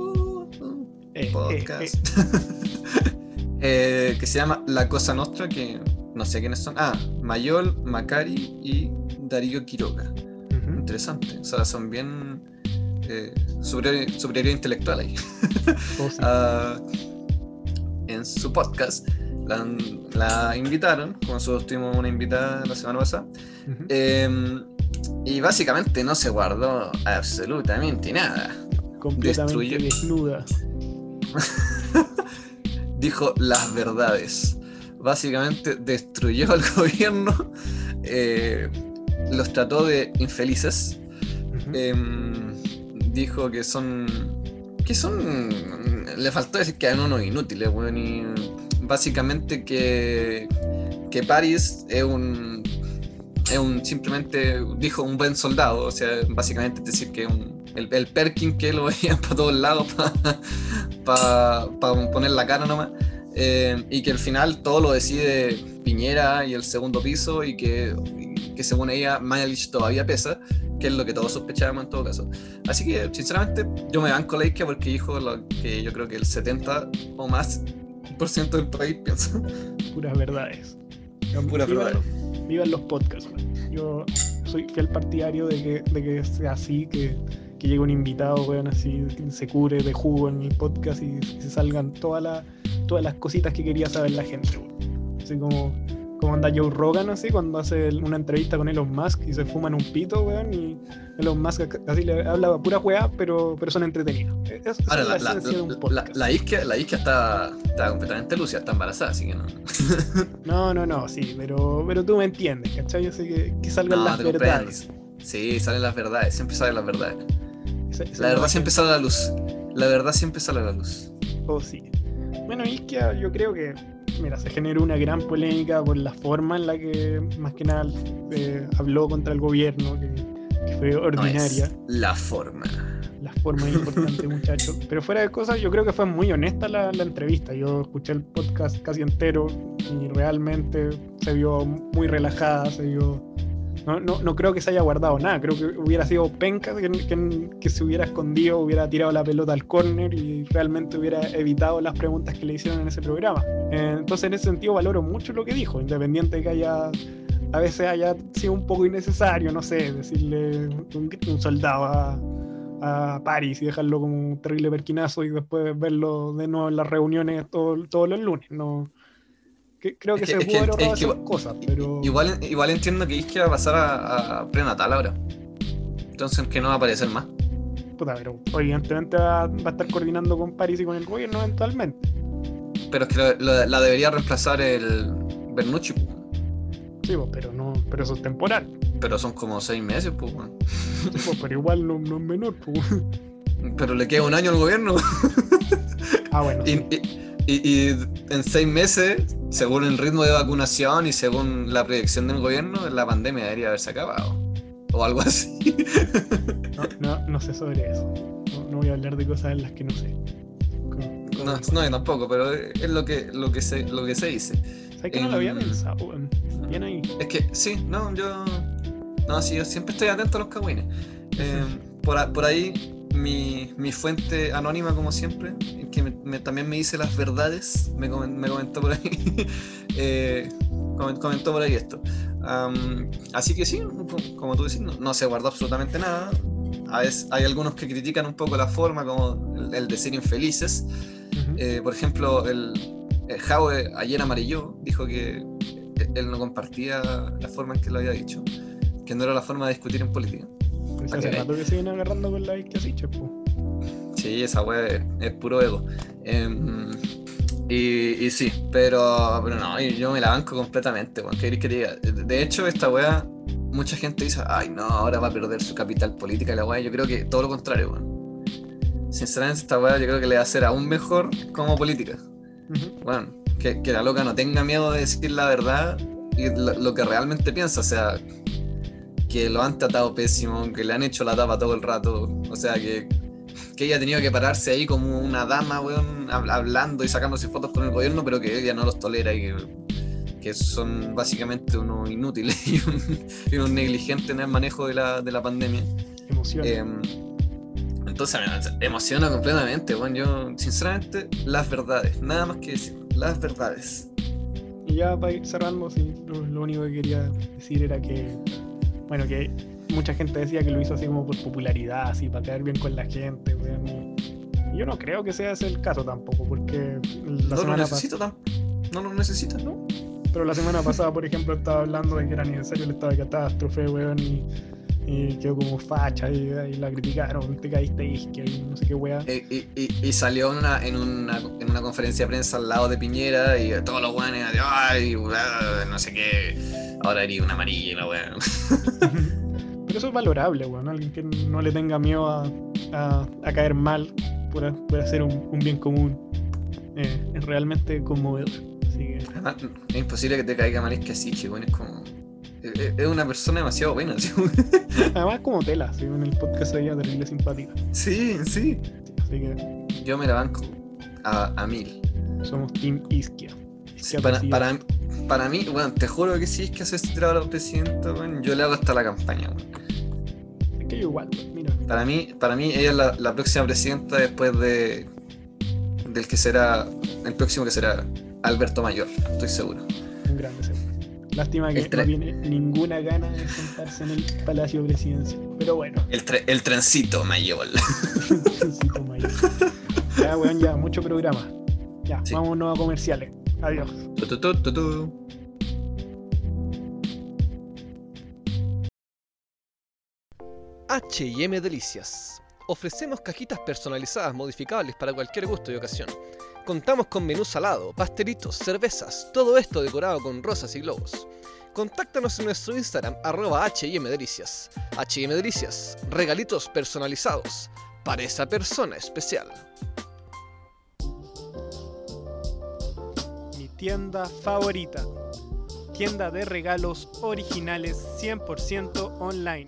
uh, Eh, eh, podcast. eh, que se llama La Cosa Nostra, que no sé quiénes son. Ah, Mayol, Macari y Darío Quiroga. Interesante. O sea, son bien superior- superioridad intelectual ahí. Oh, sí. Ah, en su podcast la, la invitaron, como nosotros tuvimos una invitada la semana pasada, eh, y básicamente no se guardó absolutamente nada. Completamente desnuda. Dijo las verdades. Básicamente destruyó al gobierno, eh, los trató de infelices. Em, dijo que son. que son. Le faltó decir que eran unos inútiles, weón. Y básicamente que. que Paris es un. es un. simplemente dijo un buen soldado. O sea, básicamente es decir que un, el, el Perkin que lo veían para todos lados para poner la cara nomás. Eh, y que al final todo lo decide Piñera y el segundo piso y que, y que según ella Mañalich todavía pesa, que es lo que todos sospechábamos en todo caso. Así que sinceramente yo me banco la porque dijo lo que yo creo que el 70 o más ciento del país piensa. Puras verdades. Puras vivan, verdades. vivan los podcasts, weón. Yo soy fiel partidario de que, de que sea así, que, que llegue un invitado, weón, así, se cure de jugo en el podcast y, y se salgan todas las todas las cositas que quería saber la gente, weón. Así como, como anda Joe Rogan, así, cuando hace una entrevista con Elon Musk y se fuman un pito, weón, y Elon Musk así le habla pura weá, pero, pero son entretenidos. Es, esa Ahora, la, la, la, la, isquia, la isquia está, está completamente lúcida, está embarazada, así que no. No, no, no, sí, pero, pero tú me entiendes, ¿cachai? Sé que, que salgan No, las verdades. Sí, salen las verdades, siempre salen las verdades. Esa- esa es La verdad siempre sale a la luz. La verdad siempre sale a la luz. Oh, sí. Bueno, Isquia, yo creo que, mira, se generó una gran polémica por la forma en la que, más que nada, eh, habló contra el gobierno, que, que fue No ordinaria. es la forma. La forma es importante, muchacho. Pero fuera de cosas, yo creo que fue muy honesta la, la entrevista. Yo escuché el podcast casi entero y realmente se vio muy relajada, se vio, No, no, no creo que se haya guardado nada. Creo que hubiera sido penca que, que- se hubiera escondido, hubiera tirado la pelota al córner y realmente hubiera evitado las preguntas que le hicieron en ese programa. Eh, entonces, en ese sentido, valoro mucho lo que dijo, independiente de que haya a veces haya sido un poco innecesario, no sé, decirle un, un soldado a, a París y dejarlo como un terrible perquinazo y después verlo de nuevo en las reuniones todo- todos los lunes. No, que- creo que Es que- se es pudo haber es que cosas, pero Igual, igual entiendo que Isque va a pasar a, a prenatal ahora. Entonces que no va a aparecer más. puta, pero evidentemente va, va a estar coordinando con París y con el gobierno eventualmente. Pero es que la debería reemplazar el Bernucci. Sí, pues, pero no, pero eso es temporal. pero son como seis meses, pues. Sí, pues, pero igual no, no es menor. pues. Pero le queda un año al gobierno. Ah, bueno. Y, sí. y- y- y en seis meses, según el ritmo de vacunación y según la proyección del gobierno, la pandemia debería haberse acabado. O algo así. No, no, no sé sobre eso. No, no voy a hablar de cosas en las que no sé. No, no, yo tampoco, pero es lo que, lo que, se, lo que se dice. ¿Sabes que no lo había pensado? Bien ahí. Es que sí, no, yo. No, sí, yo siempre estoy atento a los cagüines. Eh, por, por ahí, mi, mi fuente anónima, como siempre, que me- me- también me dice las verdades, me, me comentó por ahí. eh, comen- comentó por ahí esto. Am, así que sí, co- como tú decís, no, no se guardó absolutamente nada. A veces hay algunos que critican un poco la forma, como el, el decir infelices. Ujú. Eh, por ejemplo, el, el Jaue ayer amarilló, dijo que él no compartía la forma en que lo había dicho, que no era la forma de discutir en política. Hace que rato que se viene agarrando con la pues. Sí, esa wea es, es puro ego. Em, y, y sí, pero, pero no, yo me la banco completamente, weón. ¿Qué que diga? De hecho, esta wea, mucha gente dice, ay no, ahora va a perder su capital política la wea. Yo creo que todo lo contrario, weón. Sinceramente, esta wea yo creo que le va a hacer aún mejor como política. Bueno, que, que la loca no tenga miedo de decir la verdad y lo, lo que realmente piensa, o sea, que lo han tratado pésimo, que le han hecho la tapa todo el rato, o sea, que, que ella ha tenido que pararse ahí como una dama, weón, hab- hablando y sacándose fotos con el gobierno, pero que ella no los tolera y que, que son básicamente unos inútiles y, un- y unos negligentes en el manejo de la, de la pandemia. Emoción. Em, entonces me emociona completamente, bueno, yo sinceramente las verdades, nada más que decir, las verdades. Y ya para ir cerrando, sí, lo, lo único que quería decir era que, bueno, que mucha gente decía que lo hizo así como por popularidad, así para quedar bien con la gente, weón. yo no creo que sea ese el caso tampoco, porque la no lo necesito no lo necesito, ¿no? pero la semana pasada, por ejemplo, estaba hablando de que era aniversario del estado de catástrofe, weón, y, y quedó como facha y, y la criticaron, te caíste isque y no sé qué weá. Eh, Y, y- y salió en una, en, una, en una conferencia de prensa al lado de Piñera y todos los weones, ay, weá, no sé qué, ahora haría una amarilla y la weá. Pero eso es valorable, weón. Alguien que no le tenga miedo a, a- a caer mal por, por hacer un, un bien común. eh, es realmente conmovedor. Así que, Además, es imposible que te caiga mal es que así, weón, es como... es- Es es una persona demasiado buena, ¿sí? además, como tela, ¿sí? en el podcast de ella, terrible simpática. Sí, sí. Así que Yo me la banco a, a mil. somos Team Isquia. Isquia Para, para, para mí, bueno, te juro que si es que hace este tirado a la presidenta, weón, yo le hago hasta la campaña, weón. Es que yo igual, mira. Para mí, para mí ella es la, la próxima presidenta después de del que será, el próximo que será Alberto Mayor, estoy seguro. Un grande ser. Lástima que El no tiene ninguna gana de sentarse en el Palacio Presidencial. Pero bueno, El, tre- el trencito Mayor. necesito mayor. Ya, weón, ya, mucho programa. Ya, Sí. vámonos a comerciales. Adiós. Tu, tu, tu, tu, tu. HM Delicias. Ofrecemos cajitas personalizadas modificables para cualquier gusto y ocasión. Contamos con menú salado, pastelitos, cervezas, todo esto decorado con rosas y globos. Contáctanos en nuestro Instagram arroba HM Delicias. HM Delicias, regalitos personalizados para esa persona especial. mi tienda favorita. Tienda de regalos originales 100% online.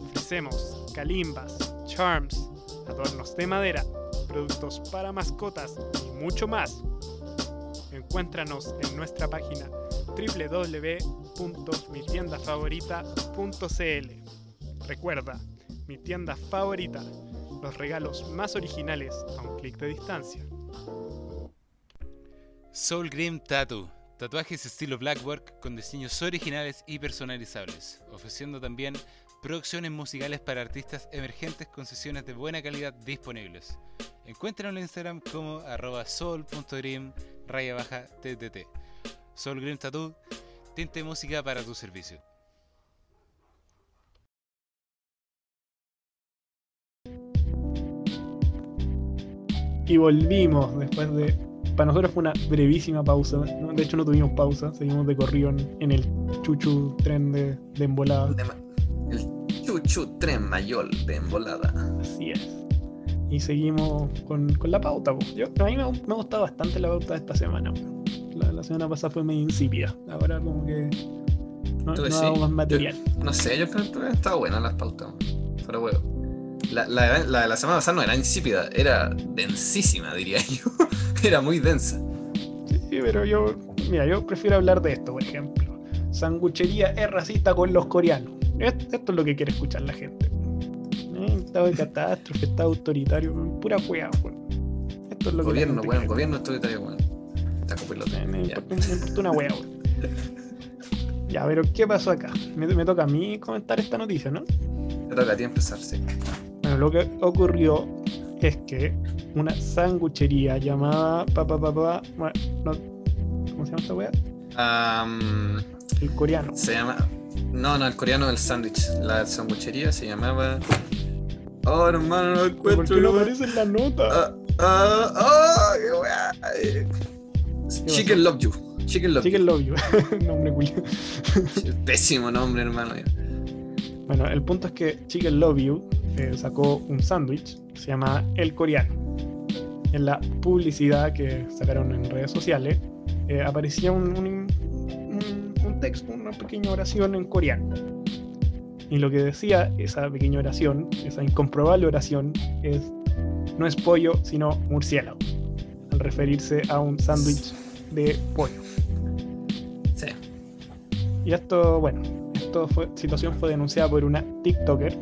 Ofrecemos calimbas, charms, adornos de madera, productos para mascotas y mucho más. Encuéntranos en nuestra página www.mitiendafavorita.cl. Recuerda, mi tienda favorita, los regalos más originales a un clic de distancia. Soul Grim Tattoo. Tatuajes estilo Blackwork con diseños originales y personalizables, ofreciendo también producciones musicales para artistas emergentes con sesiones de buena calidad disponibles. Encuéntrenlo en Instagram como arroba soul.grim raya baja ttt. Soul Grim Tattoo, tinte música para tu servicio. Y volvimos después de. Para nosotros fue una brevísima pausa. ¿no? De hecho, no tuvimos pausa. Seguimos de corrido en, en el chuchu tren de, de embolada. Chuchu tren mayol de embolada. Así es. Y seguimos con, con la pauta. po. Yo, a mí me, me ha gustado bastante la pauta de esta semana. La, la semana pasada fue medio insípida. Ahora, como que. No, ¿Tú no decís? hago más material. No sé, yo creo que estaba buena las pautas. Pero huevo. La, la, la de la semana pasada no era insípida, era densísima, diría yo. era muy densa. Sí, pero yo. Mira, yo prefiero hablar de esto, por ejemplo. Sanguchería es racista con los coreanos. Esto, esto es lo que quiere escuchar la gente. Eh, Estado de catástrofe, estado autoritario, pura hueá, weón. Esto es lo que Gobierno, weón, quiere. gobierno autoritario, weón. Está copiloto. Me, me Ya. importa, me importa una wea, weón. Ya, pero ¿qué pasó acá? Me, me toca a mí comentar esta noticia, ¿no? Te toca a ti empezar, sí. Bueno, lo que ocurrió es que una sanguchería llamada pa, pa, pa, pa, bueno, no- ¿cómo se llama esta wea? Am, El coreano. se llama. No, no, el coreano del sándwich. La sanguchería se llamaba. Oh, hermano, no ¿Por encuentro. qué no aparece en la nota? Ah, ah, ah, Chicken Love You. Chicken Love Chicken Love You. Nombre. You. Pésimo nombre, hermano. Bueno, el punto es que Chicken Love You eh, sacó un sándwich que se llama El Coreano. En la publicidad que sacaron en redes sociales eh, aparecía un- un texto, una pequeña oración en coreano. Y lo que decía esa pequeña oración, esa incomprobable oración, es no es pollo, sino murciélago, al referirse a un sándwich de pollo. Sí. Y esto, bueno, esta situación fue denunciada por una TikToker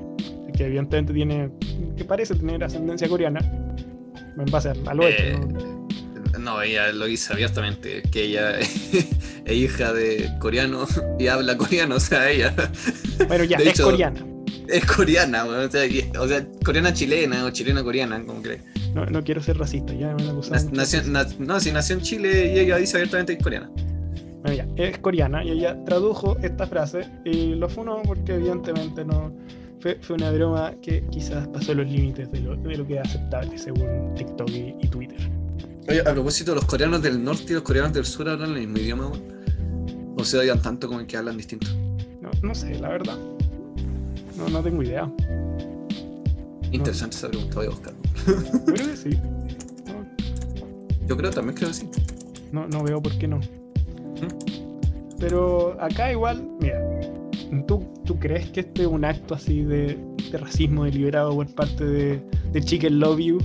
que evidentemente tiene, que parece tener ascendencia coreana, en base a, lo hecho. Eh, ¿no? No, ella lo dice abiertamente, que ella es hija de coreano y habla coreano, o sea, ella Bueno, ya, de es hecho- coreana. es coreana, o sea, o sea, coreana chilena o chilena coreana, como que. No, no quiero ser racista, ya me han acusado. Nació- na- no, sí, nació en Chile y ella dice abiertamente que es coreana. Bueno, ya, es coreana y ella tradujo esta frase y lo funó porque evidentemente no fue, fue una broma que quizás pasó los límites de lo, de lo que es aceptable según TikTok y, y Twitter. Oye, a propósito, los coreanos del norte y los coreanos del sur hablan el mismo idioma, weón. O se odian tanto como que hablan distinto. No, no sé, la verdad. No, no tengo idea. Interesante esa pregunta, voy a buscar. Yo creo que sí. No, Yo creo, también creo que sí. no, no veo por qué no. Pero acá igual, mira, ¿tú, tú crees que este es un acto así de, de racismo deliberado por parte de, de Chicken Love You?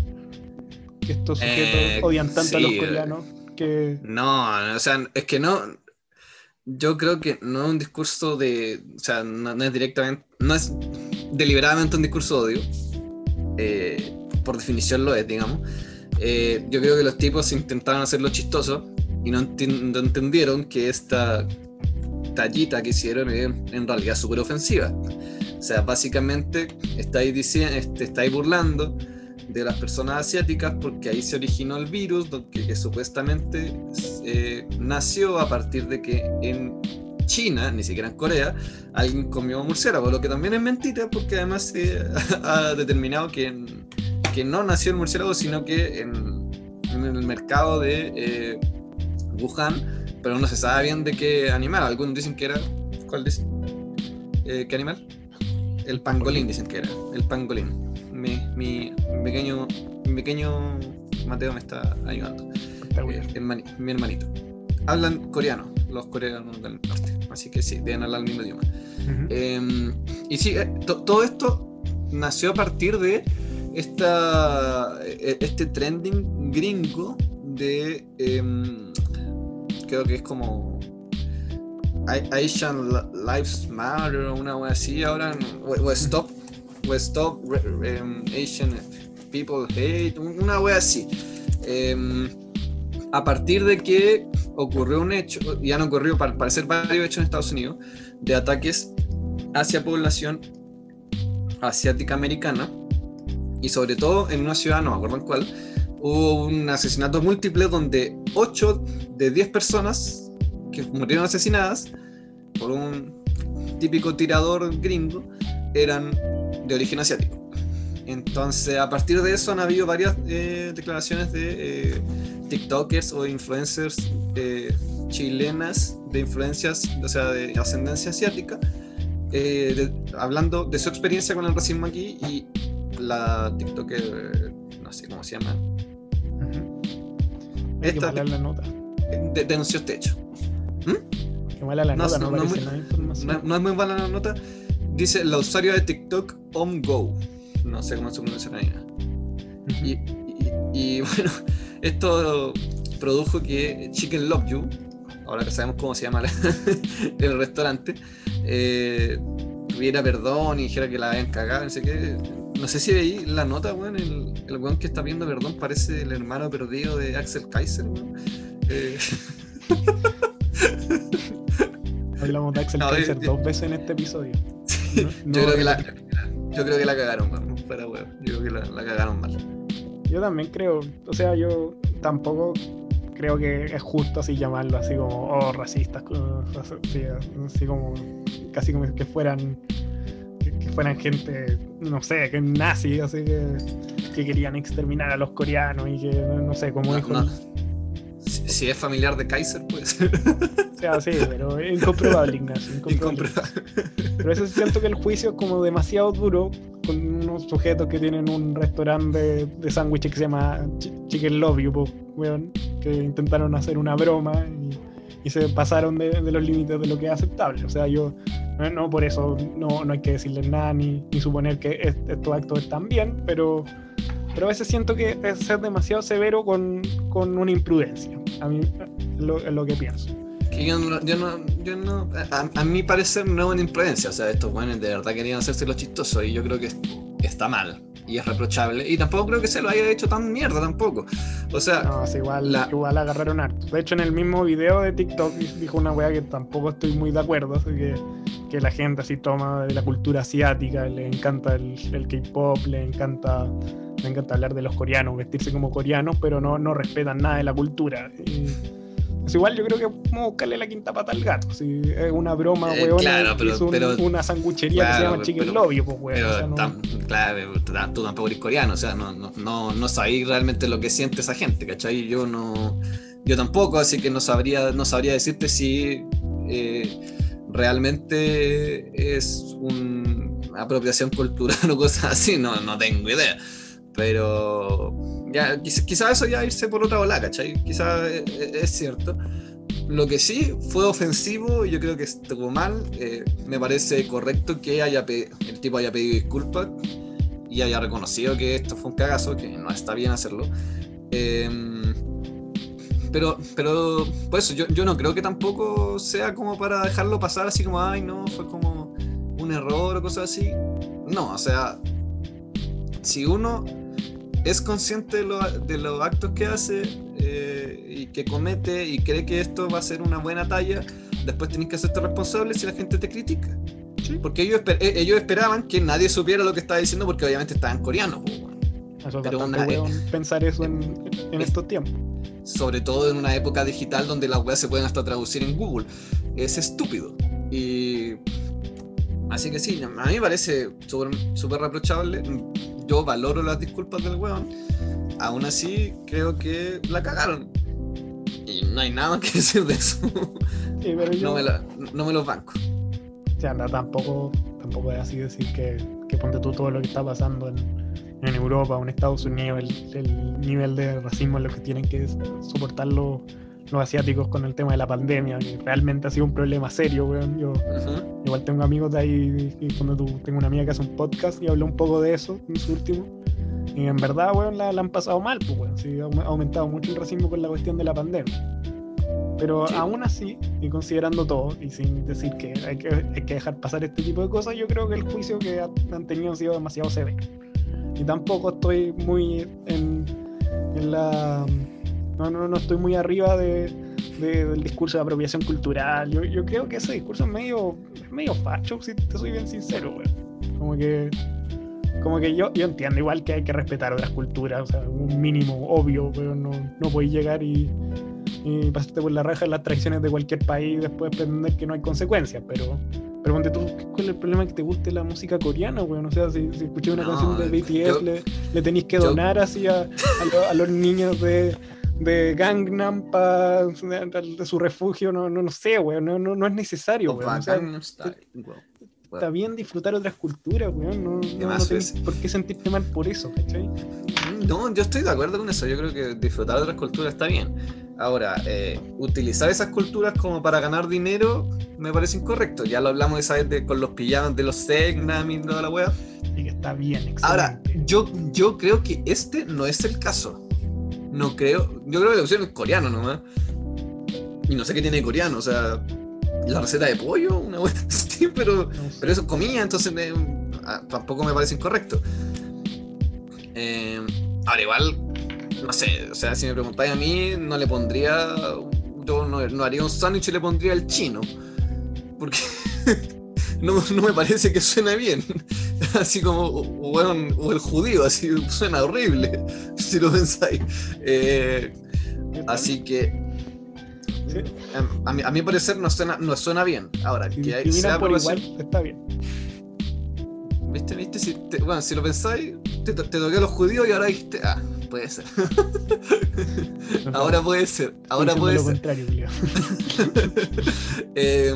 Que estos sujetos Eh, odian tanto a los eh. coreanos que... No, o sea, es que no. Yo creo que no es un discurso de. O sea, no, no es directamente. No es deliberadamente un discurso de odio. Eh, por definición lo es, digamos. Eh, yo creo que los tipos intentaron hacerlo chistoso y no, enti- no entendieron que esta tallita que hicieron es en realidad súper ofensiva. O sea, básicamente estáis, diciendo, este, estáis burlando de las personas asiáticas porque ahí se originó el virus que, supuestamente eh, nació a partir de que en China, ni siquiera en Corea, alguien comió murciélago, lo que también es mentira porque además se ha determinado que, que no nació el murciélago, sino que en, en el mercado de eh, Wuhan, pero no se sabe bien de qué animal, algunos dicen que era, ¿cuál dicen? Eh, ¿Qué animal? El pangolín dicen que era, el pangolín. Mi, mi pequeño, mi pequeño Mateo me está ayudando. Eh, hermani- mi hermanito. Hablan coreano, los coreanos del norte. Así que sí, deben hablar el mismo idioma. Eh, y sí, eh, to- todo esto nació a partir de esta, eh, este trending gringo de, em, creo que es como Asian Li- Lives Matter o una wea así ahora, o, o Stop, Stop re- em, Asian People Hate, un- una wea así. Em, a partir de que ocurrió un hecho, y han ocurrido para parecer varios hechos en Estados Unidos, de ataques hacia población asiática americana, y sobre todo en una ciudad, no me acuerdo en cuál, hubo un asesinato múltiple donde 8 de 10 personas que murieron asesinadas por un típico tirador gringo eran de origen asiático. Entonces, a partir de eso han habido varias eh, declaraciones de eh, TikTokers o influencers eh, chilenas de influencias, o sea, de ascendencia asiática, de- hablando de su experiencia con el racismo aquí y la TikToker, no sé cómo se llama, Esta- mala la nota. de- denunció este hecho. Qué mala la No, nota, no, no, no muy- es muy buena la nota. Dice la usuaria de TikTok OmGo. No sé cómo se pronuncia la niña. Y, y- y, bueno, esto produjo que Chicken Love You, ahora que sabemos cómo se llama la- el restaurante, eh, pidiera perdón y dijera que la habían cagado. No sé qué. No sé si veí la nota, weón. El, el weón que está pidiendo perdón parece el hermano perdido de Axel Kaiser, weón. Eh, Hablamos de Axel No, Kaiser dos veces en este episodio. No- yo, creo que la, yo creo que la cagaron, weón. Fuera. Yo creo que la, la cagaron mal. Yo también creo, o sea, yo tampoco creo que es justo así llamarlo así como, oh, racistas, así, así como, casi como que fueran, que, que fueran gente, no sé, que nazi, así que, que querían exterminar a los coreanos y que, no sé, como No, dijo, no. el- Si, es familiar de Kaiser, pues. o sea, sí, pero es incomprobable, Ignacio, incomprobable. Incomprobable. Pero veces siento que el juicio es como demasiado duro con unos sujetos que tienen un restaurante de, de sándwiches que se llama Ch- Chicken Love You, po, weón, que intentaron hacer una broma y, y se pasaron de, de los límites de lo que es aceptable. O sea, yo no, no por eso no, no hay que decirles nada ni, ni suponer que es- estos actos están bien, pero, pero a veces siento que es ser demasiado severo con, con una imprudencia. A mí lo, lo que pienso. Que yo no, yo no, yo no a, a mi parecer no es una imprudencia, o sea, estos buenos de verdad querían hacerse los chistosos y yo creo que es- está mal y es reprochable y tampoco creo que se lo haya hecho tan mierda tampoco. O sea, No, es igual, La- igual agarraron harto. De hecho, en el mismo video de TikTok dijo una weá que tampoco estoy muy de acuerdo, así que, que la gente así toma de la cultura asiática, le encanta el, el K-pop, le encanta, le encanta hablar de los coreanos, vestirse como coreanos, pero no, no respetan nada de la cultura. Y, es igual, yo creo que vamos a buscarle la quinta pata al gato. Si es una broma, Eh, weón. claro, pero- un- pero- una sanguchería que se claro, llama Chicken pero- You, pues, weón. pero o sea, no- tam- claro, tú tampoco eres coreano, o sea, no, no, no, no sabéis realmente lo que siente esa gente, ¿cachai? Yo no, yo tampoco, así que no sabría, no sabría decirte si eh, realmente es un- una apropiación cultural o cosas así, no, no tengo idea. Pero ya, quizá, quizá eso ya irse por otra ola, ¿cachai? Quizá es, es cierto. Lo que sí fue ofensivo, yo creo que estuvo mal. eh, me parece correcto que haya el tipo haya pedido disculpas y haya reconocido que esto fue un cagazo, que no está bien hacerlo. Em, pero, pero, pues yo, yo no creo que tampoco sea como para dejarlo pasar así como, ay, no, fue como un error o cosas así. No, o sea, si uno es consciente de, lo- de los actos que hace eh, y que comete y cree que esto va a ser una buena talla, después tienes que hacerte responsable si la gente te critica. Porque ellos, esper- eh, ellos esperaban que nadie supiera lo que estaba diciendo porque obviamente estaba en coreano. Eso pero una- weón pensar eso en, en estos tiempos. sobre todo en una época digital donde las weas se pueden hasta traducir en Google. Es estúpido. Y. Así que sí, a mí me parece súper reprochable. Yo valoro las disculpas del weón. Aún así, creo que la cagaron. Y no hay nada que decir de eso. Sí, pero yo, No me, la- no me los banco. O sea, no, tampoco, tampoco es así decir que, que ponte tú todo lo que está pasando en, en Europa o en Estados Unidos, el, el nivel de racismo en lo que tienen que soportar los, los asiáticos con el tema de la pandemia, que realmente ha sido un problema serio, weón. Yo Ujú. igual tengo amigos de ahí, y cuando tú, tengo una amiga que hace un podcast y habló un poco de eso en su último. Y en verdad, weón, la, la han pasado mal, pues, weón. Sí, ha aumentado mucho el racismo con la cuestión de la pandemia. Pero Sí. aún así, y considerando todo, y sin decir que hay, que hay que dejar pasar este tipo de cosas, yo creo que el juicio que ha- han tenido ha sido demasiado severo. Y tampoco estoy muy en, en la. No, no, no estoy muy arriba de, de- del discurso de apropiación cultural. Yo, yo creo que ese discurso es medio, es medio facho, si te soy bien sincero, weón. Como que. Como que yo, yo entiendo igual que hay que respetar otras culturas, o sea, un mínimo obvio, pero no, no podéis llegar y, y pasarte por la raja en las tradiciones de cualquier país y después pretender que no hay consecuencias, pero, pero ponte tú, ¿cuál es el problema que te guste la música coreana, weón? O sea, si, si escuché una No, canción de BTS, yo- le, le tenéis que yo- donar así a, a lo- a los niños de, de Gangnam para de su refugio, no, no, no sé, weón, no, no, no es necesario, weón. O sea, está bien disfrutar otras culturas, weón. No, no, tenés por qué sentirte mal por eso, ¿cachai? No, yo estoy de acuerdo con eso. Yo creo que disfrutar de otras culturas está bien. Ahora, eh, utilizar esas culturas como para ganar dinero me parece incorrecto. Ya lo hablamos esa vez de- con los pijamas de los Segnam y toda la wea. Y que está bien, excelente. Ahora, yo, yo creo que este no es el caso. No creo. Yo creo que la opción es coreano nomás. Y no sé qué tiene de coreano, o sea, la receta de pollo, una wea así, pero. Pero eso es comida, entonces eh, ah, tampoco me parece incorrecto. Eh, ahora, igual, no sé, o sea, si me preguntáis a mí, no le pondría. Yo no, no haría un sándwich y le pondría el chino. Porque no, no me parece que suene bien. Así como, weón, o el judío, así suena horrible, si lo pensáis. Eh, así que. Sí. A, a mi, a mi parecer no suena, no suena bien. Ahora, Si que hay- discriminan sea por igual, está bien. ¿Viste? ¿Viste? Si te- bueno, si lo pensáis, te, te toqué a los judíos y ahora dijiste, ah, puede ser. Ahora puede ser. Ahora puede lo ser. contrario. Eh,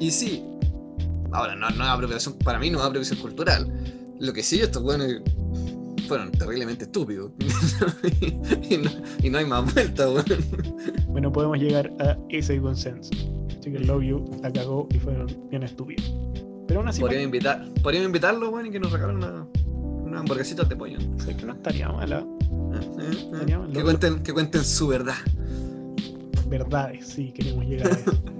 y sí, ahora no, no es apropiación, para mí no es apropiación cultural. Lo que sí, estos buenos fueron terriblemente estúpidos. y, no, y no hay más vuelta, weón. Bueno, podemos llegar a ese consenso. Chicken Love You la cagó y fueron bien estúpidos. Pero aún así, Podríamos, invitar, podríamos invitarlo, weón, y que nos regalen una, una hamburguesita de pollo. sé que no estaría mala. Eh, eh, eh. Estaría mal, Que cuenten, que cuenten su verdad. Verdades, sí, queremos llegar a eso.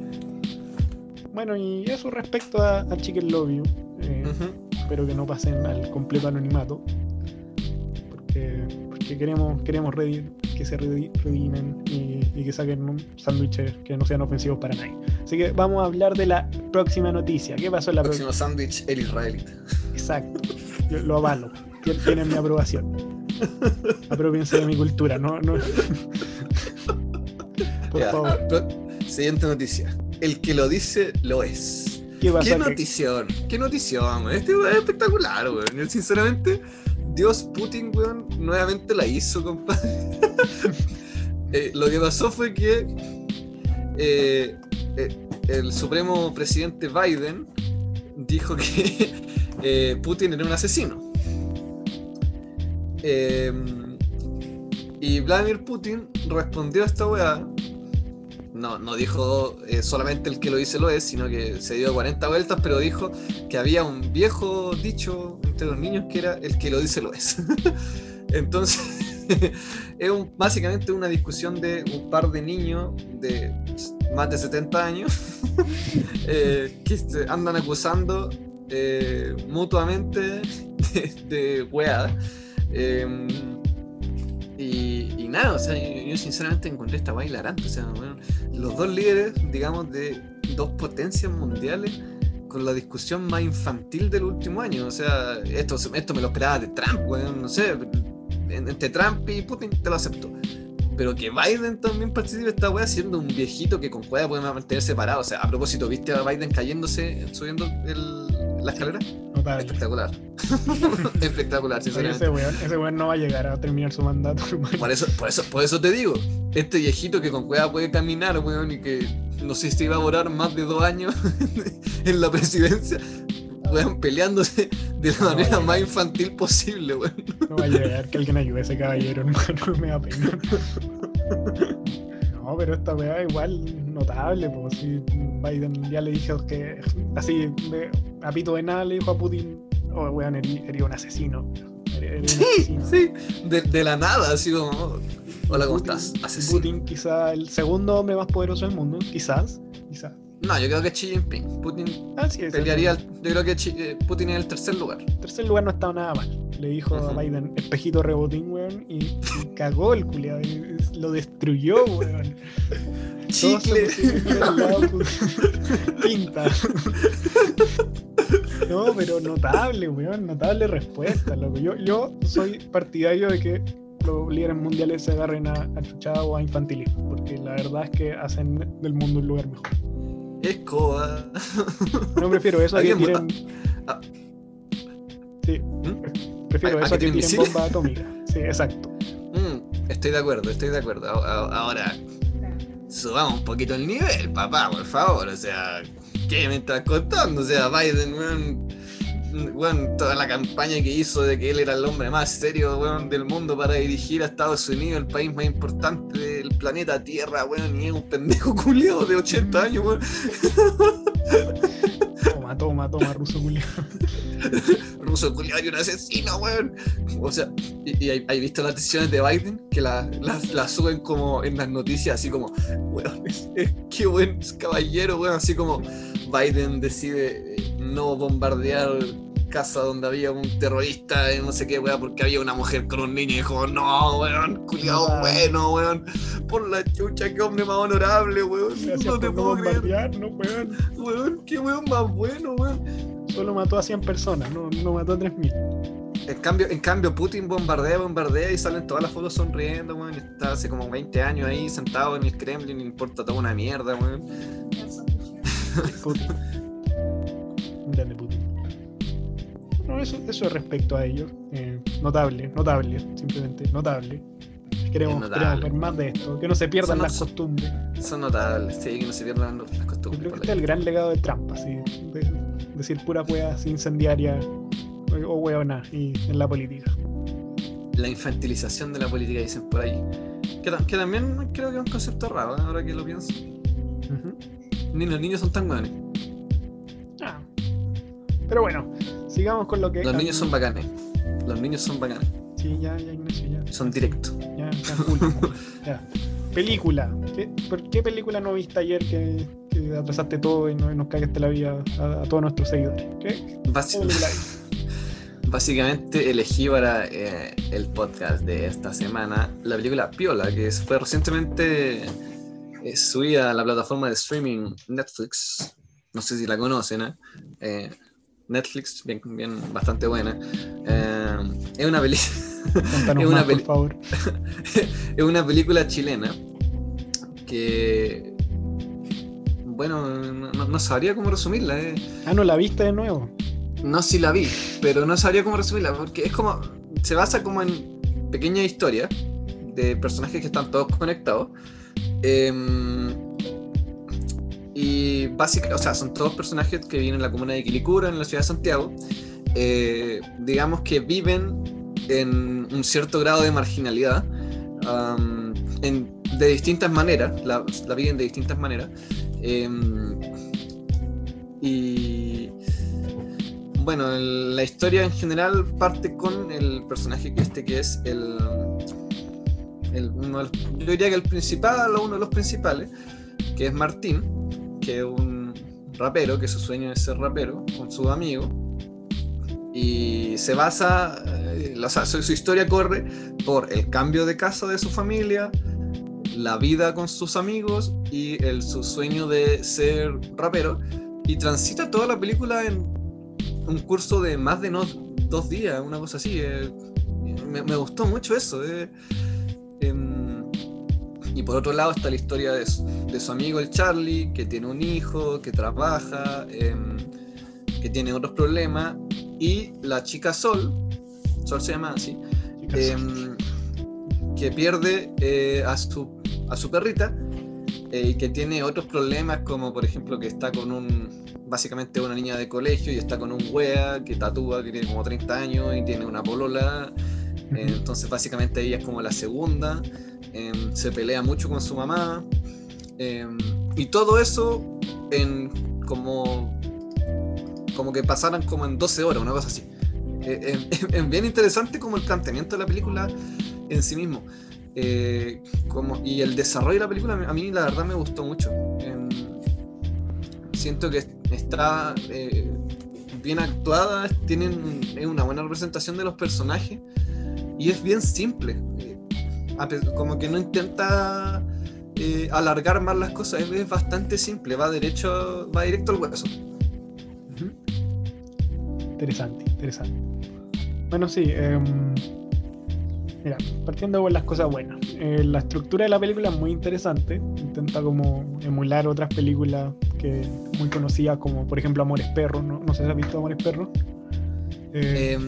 bueno, y eso respecto a, a Chicken Love You. eh, Ujú. espero que no pasen al completo anonimato. Porque, porque queremos, queremos redi- que se redi- redimen y, y que saquen un sándwiches que no sean ofensivos para nadie. Así que vamos a hablar de la próxima noticia. ¿Qué pasó en la próxima? Próximo sándwich, el israelita. Exacto. Yo lo avalo. Tien- Tienen mi aprobación. Apropiense de mi cultura, ¿no? no. Por Ya, favor. Siguiente noticia. El que lo dice, lo es. ¿Qué pasó? Qué notición, qué notición. Este es espectacular, weón. Yo, sinceramente, Dios Putin, weón, nuevamente la hizo, compadre. Eh, lo que pasó fue que eh, eh, el supremo presidente Biden dijo que Putin era un asesino. Y Vladimir Putin respondió a esta weá. No, no dijo eh, solamente el que lo dice lo es, sino que se dio 40 vueltas, pero dijo que había un viejo dicho entre los niños que era el que lo dice lo es. Entonces, es básicamente una discusión de un par de niños de más de 70 años eh, que andan acusando eh, mutuamente de, de. Em, nada, o sea, yo, sinceramente encontré esta weá hilarante. O sea, bueno, los dos líderes, digamos, de dos potencias mundiales con la discusión más infantil del último año. O sea, esto, esto me lo esperaba de Trump, weón, no sé. en- Entre Trump y Putin te lo acepto. Pero que Biden también participe esta weá siendo un viejito que con juega puede mantener separado. O sea, a propósito, ¿viste a Biden cayéndose, subiendo el- la escalera? Espectacular. Espectacular, Oye, sinceramente. ese weón, ese weón no va a llegar a terminar su mandato, hermano. Por eso, por eso, por eso te digo, este viejito que con cueva puede caminar, weón, y que no sé si iba a durar más de dos años en la presidencia, weón, peleándose de la No, manera más infantil posible, weón. No va a llegar que alguien ayude a ese caballero, hermano. Me da pena. No, pero esta weá igual notable, pues si Biden ya le dijo que así de, a pito de nada le dijo a Putin, oh weón, eres, un asesino. Sí, asesino. sí, de, de la nada, así como, hola, ¿cómo Putin- estás? Asesino. Putin, quizá el segundo hombre más poderoso del mundo, quizás, quizás. No, yo creo que Xi Jinping. Putin Ah, sí, el pelearía, yo creo que Xi- eh, Putin es el tercer lugar. tercer lugar no estaba nada mal. Le dijo a. Biden, espejito rebotín, weón, y, y cagó el culiado. Lo destruyó, weón. Chicle. lado, pues, Pinta. No, pero notable, weón, notable respuesta, loco. Yo, yo soy partidario de que los líderes mundiales se agarren a, a chuchada o a infantilismo, porque la verdad es que hacen del mundo un lugar mejor. Escoba. No prefiero eso a que tiren. ah. Sí, ¿Mm? prefiero ¿A- a eso a que que tiren tiren misiles? bomba atómica. Sí, exacto. Mm, estoy de acuerdo, estoy de acuerdo. Ahora, subamos un poquito el nivel, papá, por favor. O sea, ¿qué me estás contando? O sea, Biden, weón, weón, toda la campaña que hizo de que él era el hombre más serio, weón, del mundo para dirigir a Estados Unidos, el país más importante del planeta Tierra, weón, y es un pendejo culiado de 80 años, weón. Toma, toma, toma, ruso culiado. ruso culiado y un asesino, weón. O sea, y, y hay, hay visto las decisiones de Biden que las las suben como en las noticias, así como, weón, es, es- qué buen caballero, weón. Así como Biden decide no bombardear casa donde había un terrorista, y no sé qué, weón, porque había una mujer con un niño y dijo, no, weón, culiado Ah. bueno, weón. Por la chucha, qué hombre más honorable, weón. Gracias no te puedo creer, no, weón. weón, qué weón más bueno, weón. Solo mató a 100 personas, no, no mató a 3.000. En cambio, en cambio, Putin bombardea, bombardea y salen todas las fotos sonriendo, weón. Está hace como 20 años ahí sentado en el Kremlin, importa toda una mierda, weón. Grande Putin. No, eso, eso es respecto a ello. Eh, notable, notable, simplemente notable. Queremos, notable. queremos ver más de esto, que no se pierdan Son las costumbres. Son notables, sí, que no se pierdan las Yo costumbres. creo que este es el gran legado de Trump, así, de- decir pura hueá incendiaria o hueona y en la política. La infantilización de la política, dicen por ahí. Que, que también creo que es un concepto raro, ¿eh? ahora que lo pienso. Ujú. Ni los niños son tan buenos. Pero bueno, sigamos con lo que. Los niños son bacanes. Los niños son bacanes. Sí, ya, ya, Ignacio, ya. Son directos. Ya, ya, cool. ya. Película. ¿Qué, por qué película no viste ayer que, que atrasaste todo y no- nos cagaste la vida a, a todos nuestros seguidores? ¿Qué? Básicamente elegí para eh, el podcast de esta semana la película Piola, que fue recientemente eh, subida a la plataforma de streaming Netflix. No sé si la conocen, ¿eh? Eh, Netflix, bien, bien, bastante buena. Eh, es, una Cuéntanos Es una por favor. es una película chilena que, bueno, no, sabría cómo resumirla. eh. Ah, ¿no la viste de nuevo? No si la vi, pero no sabría cómo resumirla, porque es como. Se basa como en pequeñas historias de personajes que están todos conectados. em, y básicamente, o sea, son todos personajes que viven en la comuna de Quilicura, en la ciudad de Santiago. eh, digamos que viven en un cierto grado de marginalidad. en- de distintas maneras, la, viven de distintas maneras. em, y bueno, la historia en general parte con el personaje que este que es el, yo diría que el principal o uno de los principales, que es Martín, que es un rapero, que su sueño es ser rapero con sus amigos. Y se basa, eh, su, su historia corre por el cambio de casa de su familia, la vida con sus amigos y el, su sueño de ser rapero. Y transita toda la película en un curso de más de dos días, una cosa así. eh, me, me gustó mucho eso. eh, em, y por otro lado está la historia de su, de su amigo el Charlie, que tiene un hijo, que trabaja, em, que tiene otros problemas. Y la chica Sol, Sol se llama así, em, que pierde eh, a, su, a su perrita eh, y que tiene otros problemas como por ejemplo que está con un básicamente una niña de colegio y está con un wea que tatúa que tiene como 30 años y tiene una polola eh, entonces básicamente ella es como la segunda eh, se pelea mucho con su mamá eh, y todo eso en como como que pasaran como en 12 horas una cosa así eh, es, es bien interesante como el planteamiento de la película en sí mismo. Eh, como, y el desarrollo de la película a mí la verdad me gustó mucho. En- siento que está bien actuada, tienen es una buena representación de los personajes y es bien simple. Eh, como que no intenta eh, alargar más las cosas, es, bastante simple, va derecho, va directo al hueso. Interesante, interesante. Bueno, sí. em, mira, partiendo por las cosas buenas. Eh, la estructura de la película es muy interesante. Intenta como emular otras películas que muy conocidas, como por ejemplo Amores Perros. No, no sé si has visto Amores Perros. Eh,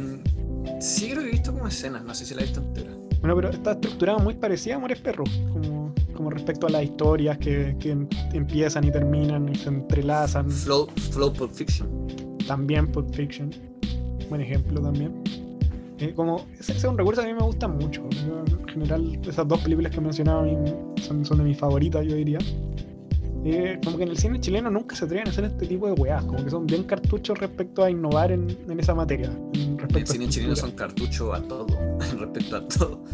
sí creo que he visto como escenas, no sé si la he visto entera. Bueno, pero está estructurada muy parecida a Amores Perros, como, como respecto a las historias que, que em- empiezan y terminan y se entrelazan. Flow, Flow Pulp Fiction. También Pulp Fiction, buen ejemplo también. Eh, como, ese, es un recurso que a mí me gusta mucho. Yo, en general, esas dos películas que he mencionado a mí son, son de mis favoritas, yo diría. Eh, como que en el cine chileno nunca se atreven a hacer este tipo de weas, como que son bien cartuchos respecto a innovar en, en esa materia. en El cine chileno son cartuchos a todo, respecto a todo.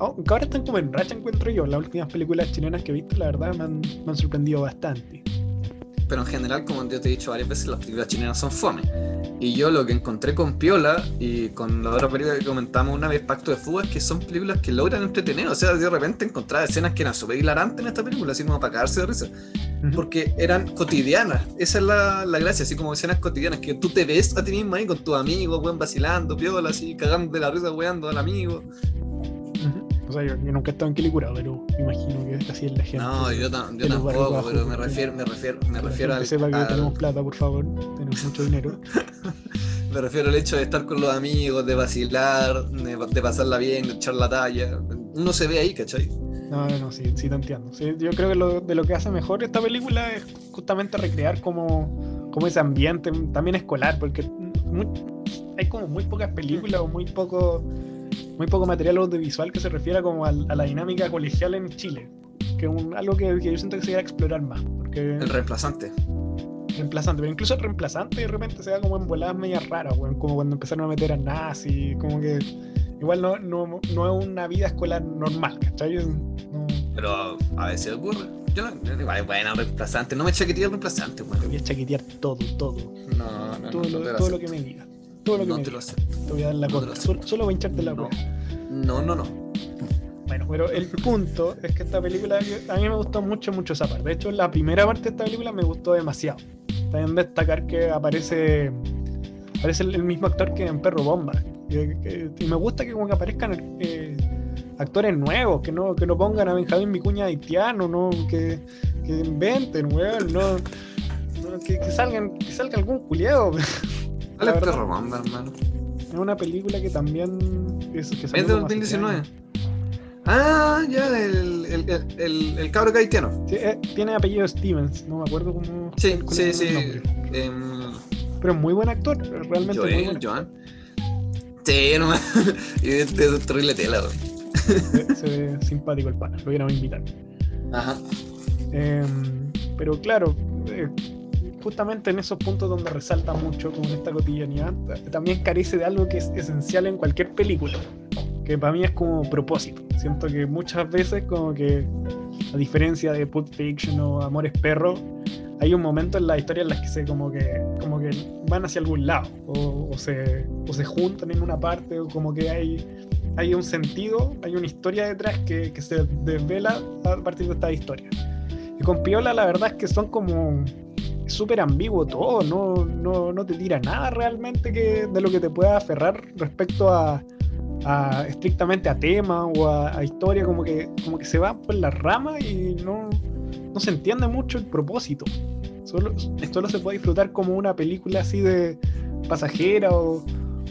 Aunque ahora están como en racha, encuentro yo. Las últimas películas chilenas que he visto, la verdad, me han, me han sorprendido bastante. Pero en general, como yo te he dicho varias veces, las películas chilenas son fome. Y yo lo que encontré con Piola y con la otra película que comentamos una vez, Pacto de Fuga, es que son películas que logran entretener. O sea, de repente encontrar escenas que eran súper hilarantes en esta película, así como para cagarse de risa. Porque eran cotidianas. Esa es la, la gracia, así como escenas cotidianas, que tú te ves a ti mismo ahí con tus amigos, weón, vacilando, Piola, así, cagando de la risa, weando al amigo. Sea, yo, yo nunca he estado en Quilicura, pero me imagino que así es la gente. No, yo, tam- tampoco, bajos, pero me refiero, me refiero, me Que refiero al, sepa que al- tenemos plata, por favor. Tenemos mucho dinero. Me refiero al hecho de estar con los amigos, de vacilar, de, de pasarla bien, de echar la talla. Uno se ve ahí, ¿cachai? No, no, sí, sí te entiendo. Sí, yo creo que lo, de lo que hace mejor esta película es justamente recrear como, como ese ambiente, también escolar, porque muy- hay como muy pocas películas o muy poco, muy poco material audiovisual que se refiera como al- a, la dinámica colegial en Chile. Que es un- algo que, que yo siento que se debe explorar más. Porque El reemplazante. reemplazante, pero incluso el reemplazante de repente se da como en voladas medias raras, weón, como cuando empezaron a meter a nazis, como que igual no, no, no es una vida escolar normal, ¿cachai? No, Pero a veces ocurre. Yo no, buena reemplazante. No me chaqueteé el reemplazante, te voy a chaquetear todo, todo, No, no, todo, no, lo, todo lo que me digas, todo lo que No te lo acepto. te voy a dar la no contra, solo, solo voy a hincharte la No. No, no, no. Bueno, pero el punto es que esta película, a mí me gustó mucho, mucho esa parte. De hecho, la primera parte de esta película me gustó demasiado. También destacar que aparece, aparece el, el mismo actor que en Perro Bomba. Y me gusta que como que aparezcan eh, actores nuevos, que no, que no pongan a Benjamín Vicuña haitiano, ¿no? que, que inventen, weón, no, no, que, que salgan, que salga algún culiado. ¿Cuál La es hermano? Una película que también es, que Es de como hace 2019. años. Ah, ya, el, el, el, el, el cabro haitiano. Sí, eh, tiene apellido Stevens, no me acuerdo cómo. Sí, sí, sí. Em, Pero es muy buen actor, realmente muy Joel, buen actor. Joan. Sí, no me. y de, de destruirle tela. Se, se ve simpático el pana, lo hubiéramos invitado. Ajá. Em, pero claro, eh, justamente en esos puntos donde resalta mucho con esta cotidianidad, también carece de algo que es esencial en cualquier película, que para mí es como propósito. Siento que muchas veces como que, a diferencia de Pulp Fiction o Amores Perros, hay un momento en la historia en las que se como que, como que van hacia algún lado, o, o se, o se juntan en una parte, o como que hay, hay un sentido, hay una historia detrás que, que se desvela a partir de esta historia. Y con Piola la verdad es que son como súper ambiguo todo, no, no, no te tira nada realmente que, de lo que te pueda aferrar respecto a, a estrictamente a tema o a, historia, como que, como que se va por la rama y no, no se entiende mucho el propósito. Solo, solo se puede disfrutar como una película así de pasajera o,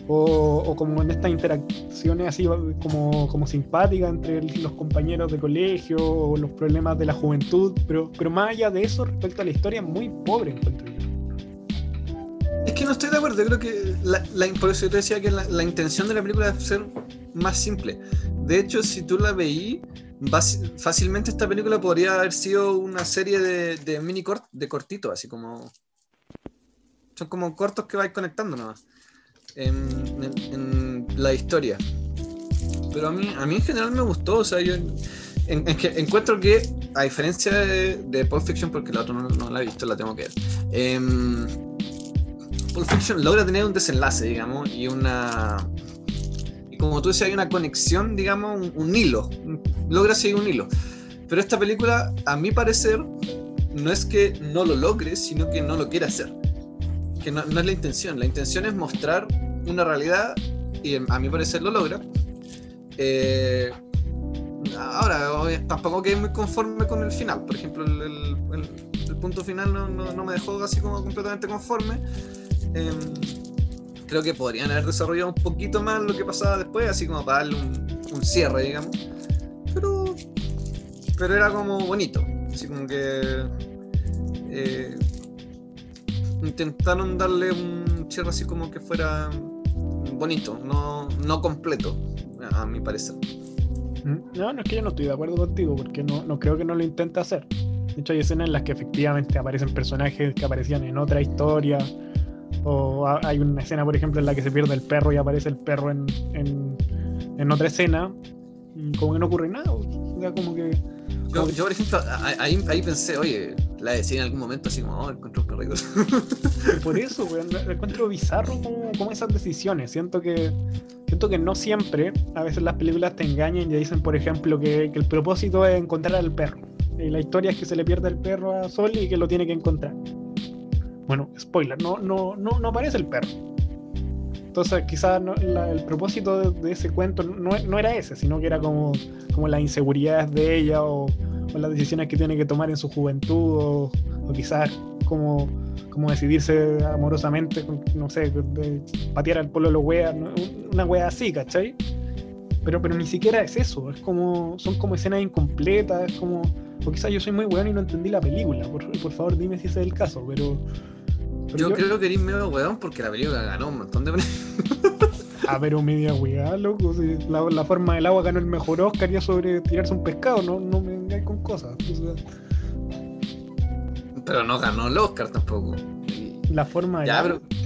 o, como en estas interacciones así como, como simpáticas entre los compañeros de colegio o los problemas de la juventud, pero, pero más allá de eso, respecto a la historia, muy pobre encuentro yo. Es que no estoy de acuerdo, creo que por eso yo te decía que la, intención de la película es ser más simple. De hecho, si tú la veí, fácilmente esta película podría haber sido una serie de, de mini cort, de cortitos, así como. Son como cortos que vais conectando nomás. En, la historia. Pero a mí, a mí en general me gustó, o sea, yo encuentro que, a diferencia de, de Pulp Fiction, porque la otra no, la he visto, la tengo que ver, em, Pulp Fiction logra tener un desenlace, digamos, y una... Y como tú decías, hay una conexión, digamos, un, hilo, logra seguir un hilo. Pero esta película, a mi parecer, no es que no lo logre, sino que no lo quiere hacer. Que no es la intención. La intención es mostrar una realidad y a mi parecer lo logra. Eh, ahora, tampoco quedé muy conforme con el final. Por ejemplo, el, punto final no, no- no me dejó así como completamente conforme. Em, creo que podrían haber desarrollado un poquito más lo que pasaba después, así como para darle un, un cierre, digamos. Pero, pero era como bonito. Así como que eh, intentaron darle un cierre así como que fuera bonito, no, no completo, a, mi parecer. ¿Mm? No, no es que yo no estoy de acuerdo contigo, porque no, no creo que no lo intente hacer. De hecho, hay escenas en las que efectivamente aparecen personajes que aparecían en otra historia. O ha- hay una escena, por ejemplo, en la que se pierde el perro y aparece el perro en, en, en otra escena. y Como que no ocurre nada. O sea, como que. Yo, yo, por ejemplo, ahí, ahí pensé, oye, la decía en algún momento así como, oh, encontré un perrito. Por eso, weón, lo encuentro bizarro como, como esas decisiones. Siento que siento que no siempre, a veces las películas te engañan y dicen, por ejemplo, que, que el propósito es encontrar al perro. Y la historia es que se le pierde el perro a Sol y que lo tiene que encontrar. Bueno, spoiler, no, no, no, no aparece el perro. Entonces quizás no- el propósito de, de ese cuento no, no era ese, sino que era como, como las inseguridades de ella o, o las decisiones que tiene que tomar en su juventud o, o quizás como, como decidirse amorosamente, no sé, de patear al polo de los weas, una wea así, ¿cachai? Pero, pero ni siquiera es eso, es como, son como escenas incompletas, es como, o quizás yo soy muy bueno y no entendí la película, por, por favor dime si ese es el caso, pero... Yo creo que eres medio weón porque la película ganó un montón de premios. Ah, pero media weá, loco, si la, la forma del agua ganó el mejor Oscar ya sobre tirarse un pescado, no, no me vengáis con cosas. o sea, Pero no ganó el Oscar tampoco. La forma del Ya, agua, pero.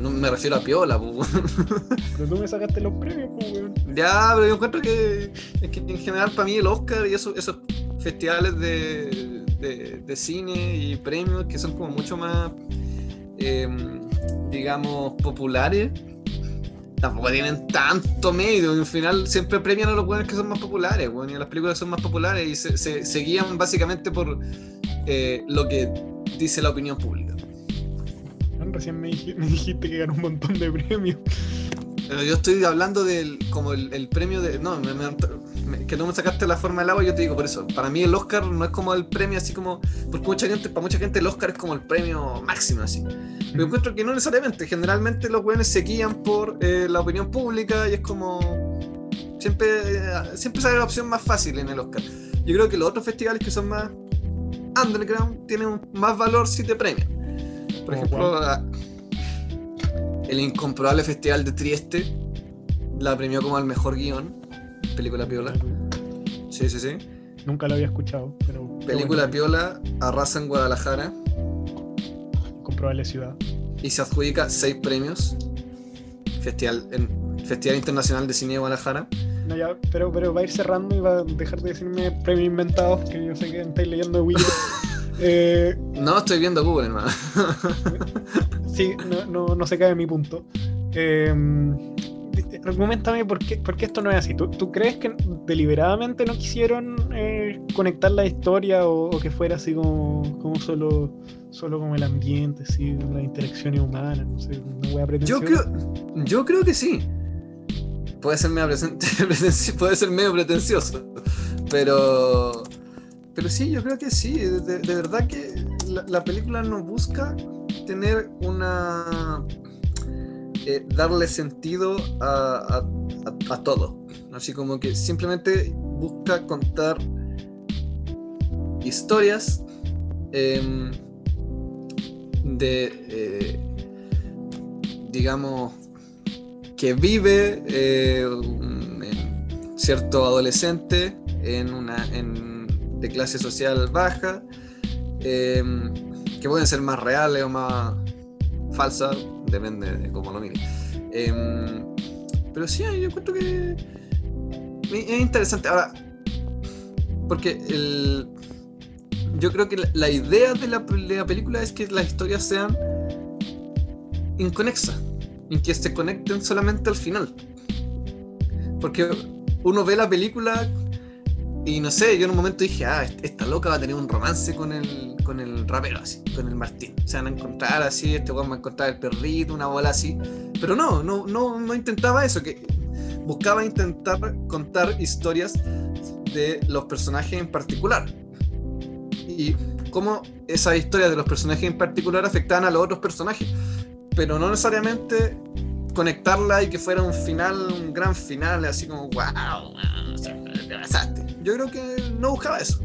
No me refiero a Piola, pues. pero tú me sacaste los premios, pues, weón. Ya, pero yo encuentro que, es que en general para mí el Oscar y esos, esos festivales de, de- de cine y premios que son como mucho más, em, digamos, populares, tampoco tienen tanto medio. Al final siempre premian a los buenos que son más populares, bueno, y a las películas que son más populares y se, se- se guían básicamente por eh, lo que dice la opinión pública. Recién me, dij- me dijiste que ganó un montón de premios. Pero yo estoy hablando del como el, el premio de. No, me- me- que no me sacaste la forma del agua, yo te digo por eso. Para mí el Oscar no es como el premio así como. Porque mucha gente, para mucha gente el Oscar es como el premio máximo así. Pero encuentro que no necesariamente. Generalmente los weones se guían por eh, la opinión pública y es como. Siempre, eh, siempre sale la opción más fácil en el Oscar. Yo creo que los otros festivales que son más underground tienen más valor si te premian. Por ¿Como ejemplo, a- el incomprobable Festival de Trieste la premió como el mejor guion. Película piola. Sí, sí, sí. Nunca lo había escuchado, pero. Película bueno. piola arrasa en Guadalajara Comprobable ciudad. y se adjudica seis premios. Festival, en Festival Internacional de Cine de Guadalajara. No, ya, pero, pero va a ir cerrando y va a dejar de decirme premios inventados, que yo sé que estáis leyendo Wiki. eh, No estoy viendo Google, hermano. sí, no, no, no se cae mi punto. Eh, argumentame por qué, por qué esto no es así. ¿Tú, tú crees que deliberadamente no quisieron eh, conectar la historia o, o que fuera así como, como solo, solo como el ambiente, así, las interacciones humanas, no sé, una Yo creo, yo creo que sí. Puede ser medio, puede ser medio pretencioso. Pero. Pero sí, yo creo que sí. De, de- de verdad que la, la película no busca tener una. Eh, darle sentido a, a- a- todo. Así como que simplemente busca contar historias em, de. eh, digamos, que vive eh, un- cierto adolescente en una en- de clase social baja, eh, que pueden ser más reales o más falsas, depende de cómo lo mire. Em, pero sí, yo encuentro que es interesante. Ahora, porque el, yo creo que la, la idea de la, de la película es que las historias sean inconexas, en que se conecten solamente al final. Porque uno ve la película y no sé, yo en un momento dije, ah, esta loca va a tener un romance con el, con el rapero, así, con el Martín. Se van a encontrar así, este weón va a encontrar el perrito, una bola así. Pero no, no, no, no intentaba eso, que buscaba intentar contar historias de los personajes en particular. Y cómo esas historias de los personajes en particular afectaban a los otros personajes. Pero no necesariamente conectarla y que fuera un final, un gran final, así como, wow, te pasaste. Yo creo que no buscaba eso.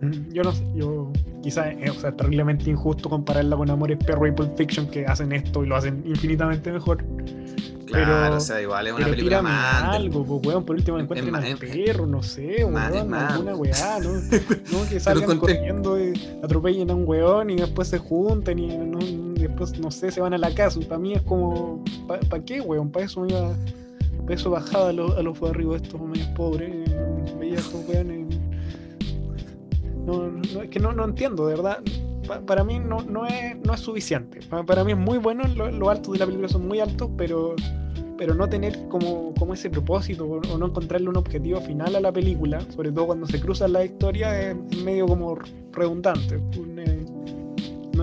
Mm, Yo no sé, yo quizás es o sea, terriblemente injusto compararla con Amores Perro y Pulp Fiction que hacen esto y lo hacen infinitamente mejor. Claro, Pero- o sea, igual es una Pero película más. algo, pues weón, por último encuentren al perro, no sé, más- weón, más. alguna weá, ¿no? No, que salgan corriendo y atropellen a un weón y después se junten y no, después, no sé, se van a la casa. Para mí es como, ¿para qué, weón? Para eso me iba, para eso bajaba a los, a los barrios estos medios pobres, eh, veía estos weones. No, no, es que no, no entiendo, de verdad. Pa- para mí no, no, es, no es suficiente. Pa- para mí es muy bueno, lo- los altos de la película son muy altos, pero pero no tener como, como ese propósito o, o no encontrarle un objetivo final a la película, sobre todo cuando se cruzan las historias, es medio como redundante. Un, eh,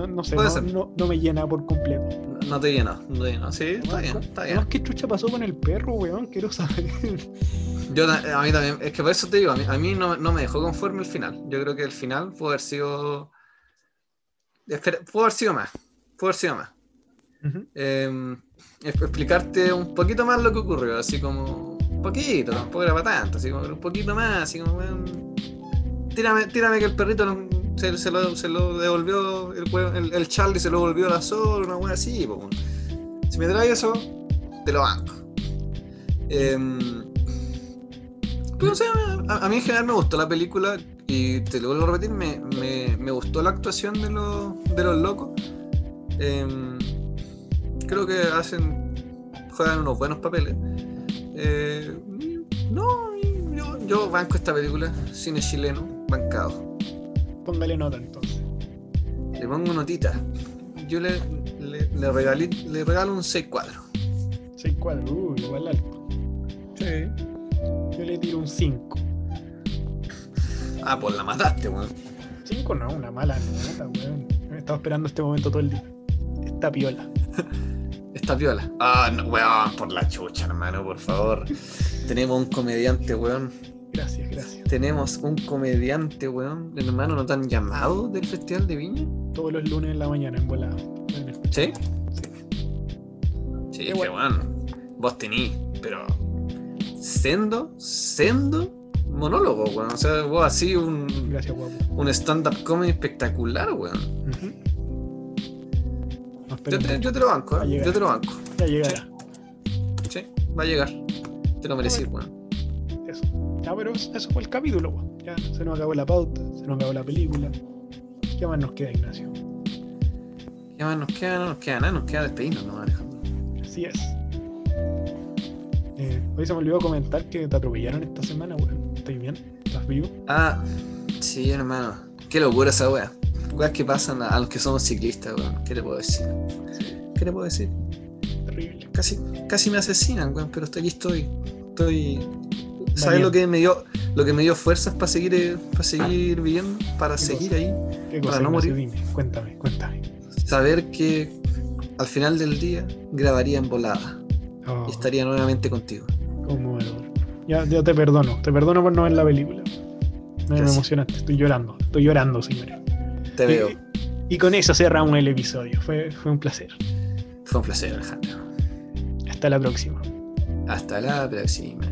no, no sé, no, no- no me llena por completo. No te llenó, no te llenó. Sí, está bien, está bien. Además, ¿qué chucha pasó con el perro, weón? Quiero saber. Yo, a mí también, es que por eso te digo, a mí, a mí no, no me dejó conforme el final. Yo creo que el final pudo haber sido. Espera, pudo haber sido más. Pudo haber sido más. Eh, es- explicarte un poquito más lo que ocurrió, así como. Un poquito, tampoco era para tanto, así como un poquito más, así como. tírame, tírame que el perrito lo- se, lo, se lo devolvió, el, el, el Charlie se lo volvió a la sol, una wea así, po. Si me traes eso, te lo banco. Em, pero no sé, a, a mí en general me gustó la película y te lo vuelvo a repetir, me, me- me gustó la actuación de los, de los locos. Em, creo que hacen, juegan unos buenos papeles. Eh, no, yo, yo banco esta película, cine chileno, bancado. Póngale nota entonces. Le pongo notita. Yo le, le, le, regalí- le regalo un 6-4. 6 cuadros, uh, igual alto. Yo le tiro un 5. Ah, pues la mataste, weón. 5 no, una mala nota, weón. Me estaba esperando este momento todo el día. Esta piola. Está piola. Ah, no, weón, por la chucha, hermano, por favor. Tenemos un comediante, weón. Gracias, gracias. Tenemos un comediante, weón. Hermano, ¿no te han llamado del Festival de Viña? Todos los lunes en la mañana en volada. ¿Sí? Sí. Sí, Qué que bueno. weón. Vos tenís, pero. Sendo, sendo monólogo, weón. O sea, vos así un, Gracias, guapo. un stand-up comedy espectacular, weón. No, Yo te, yo te lo banco, ¿eh? Yo te lo banco. ya llegará. Sí, va a llegar. Te lo merecí, weón. Eso. Ya, pero eso fue el capítulo, weón. Ya se nos acabó la pauta, se nos acabó la película. ¿Qué más nos queda, Ignacio? ¿Qué más nos queda? No nos queda nada, nos queda despedirnos, ¿no, Alejandro? Así es. Eh, hoy se me olvidó comentar que te atropellaron esta semana, weón. ¿Estás bien? ¿Estás vivo? Ah, sí, hermano. Qué locura esa wea. Weas que pasan a, a los que somos ciclistas, weón. ¿Qué le puedo decir? ¿Qué le puedo decir? Terrible. Casi, casi me asesinan, weón, pero hasta aquí estoy. Estoy. ¿Sabes lo que me dio? Lo que me dio fuerzas para seguir, eh, para seguir viviendo, para ¿Qué seguir cosa? ahí. ¿Qué Para cosa, no Ignacio? morir. Dime, cuéntame, cuéntame. Saber que al final del día grabaría en volada Oh, y estaría nuevamente contigo. conmovedor. Ya, ya te perdono. Te perdono por no ver la película. Me, me emocionaste. Estoy llorando. Estoy llorando, señores. Te veo. Y, y con eso cerramos el episodio. Fue, fue un placer. Fue un placer, Alejandro. Hasta la próxima. Hasta la próxima.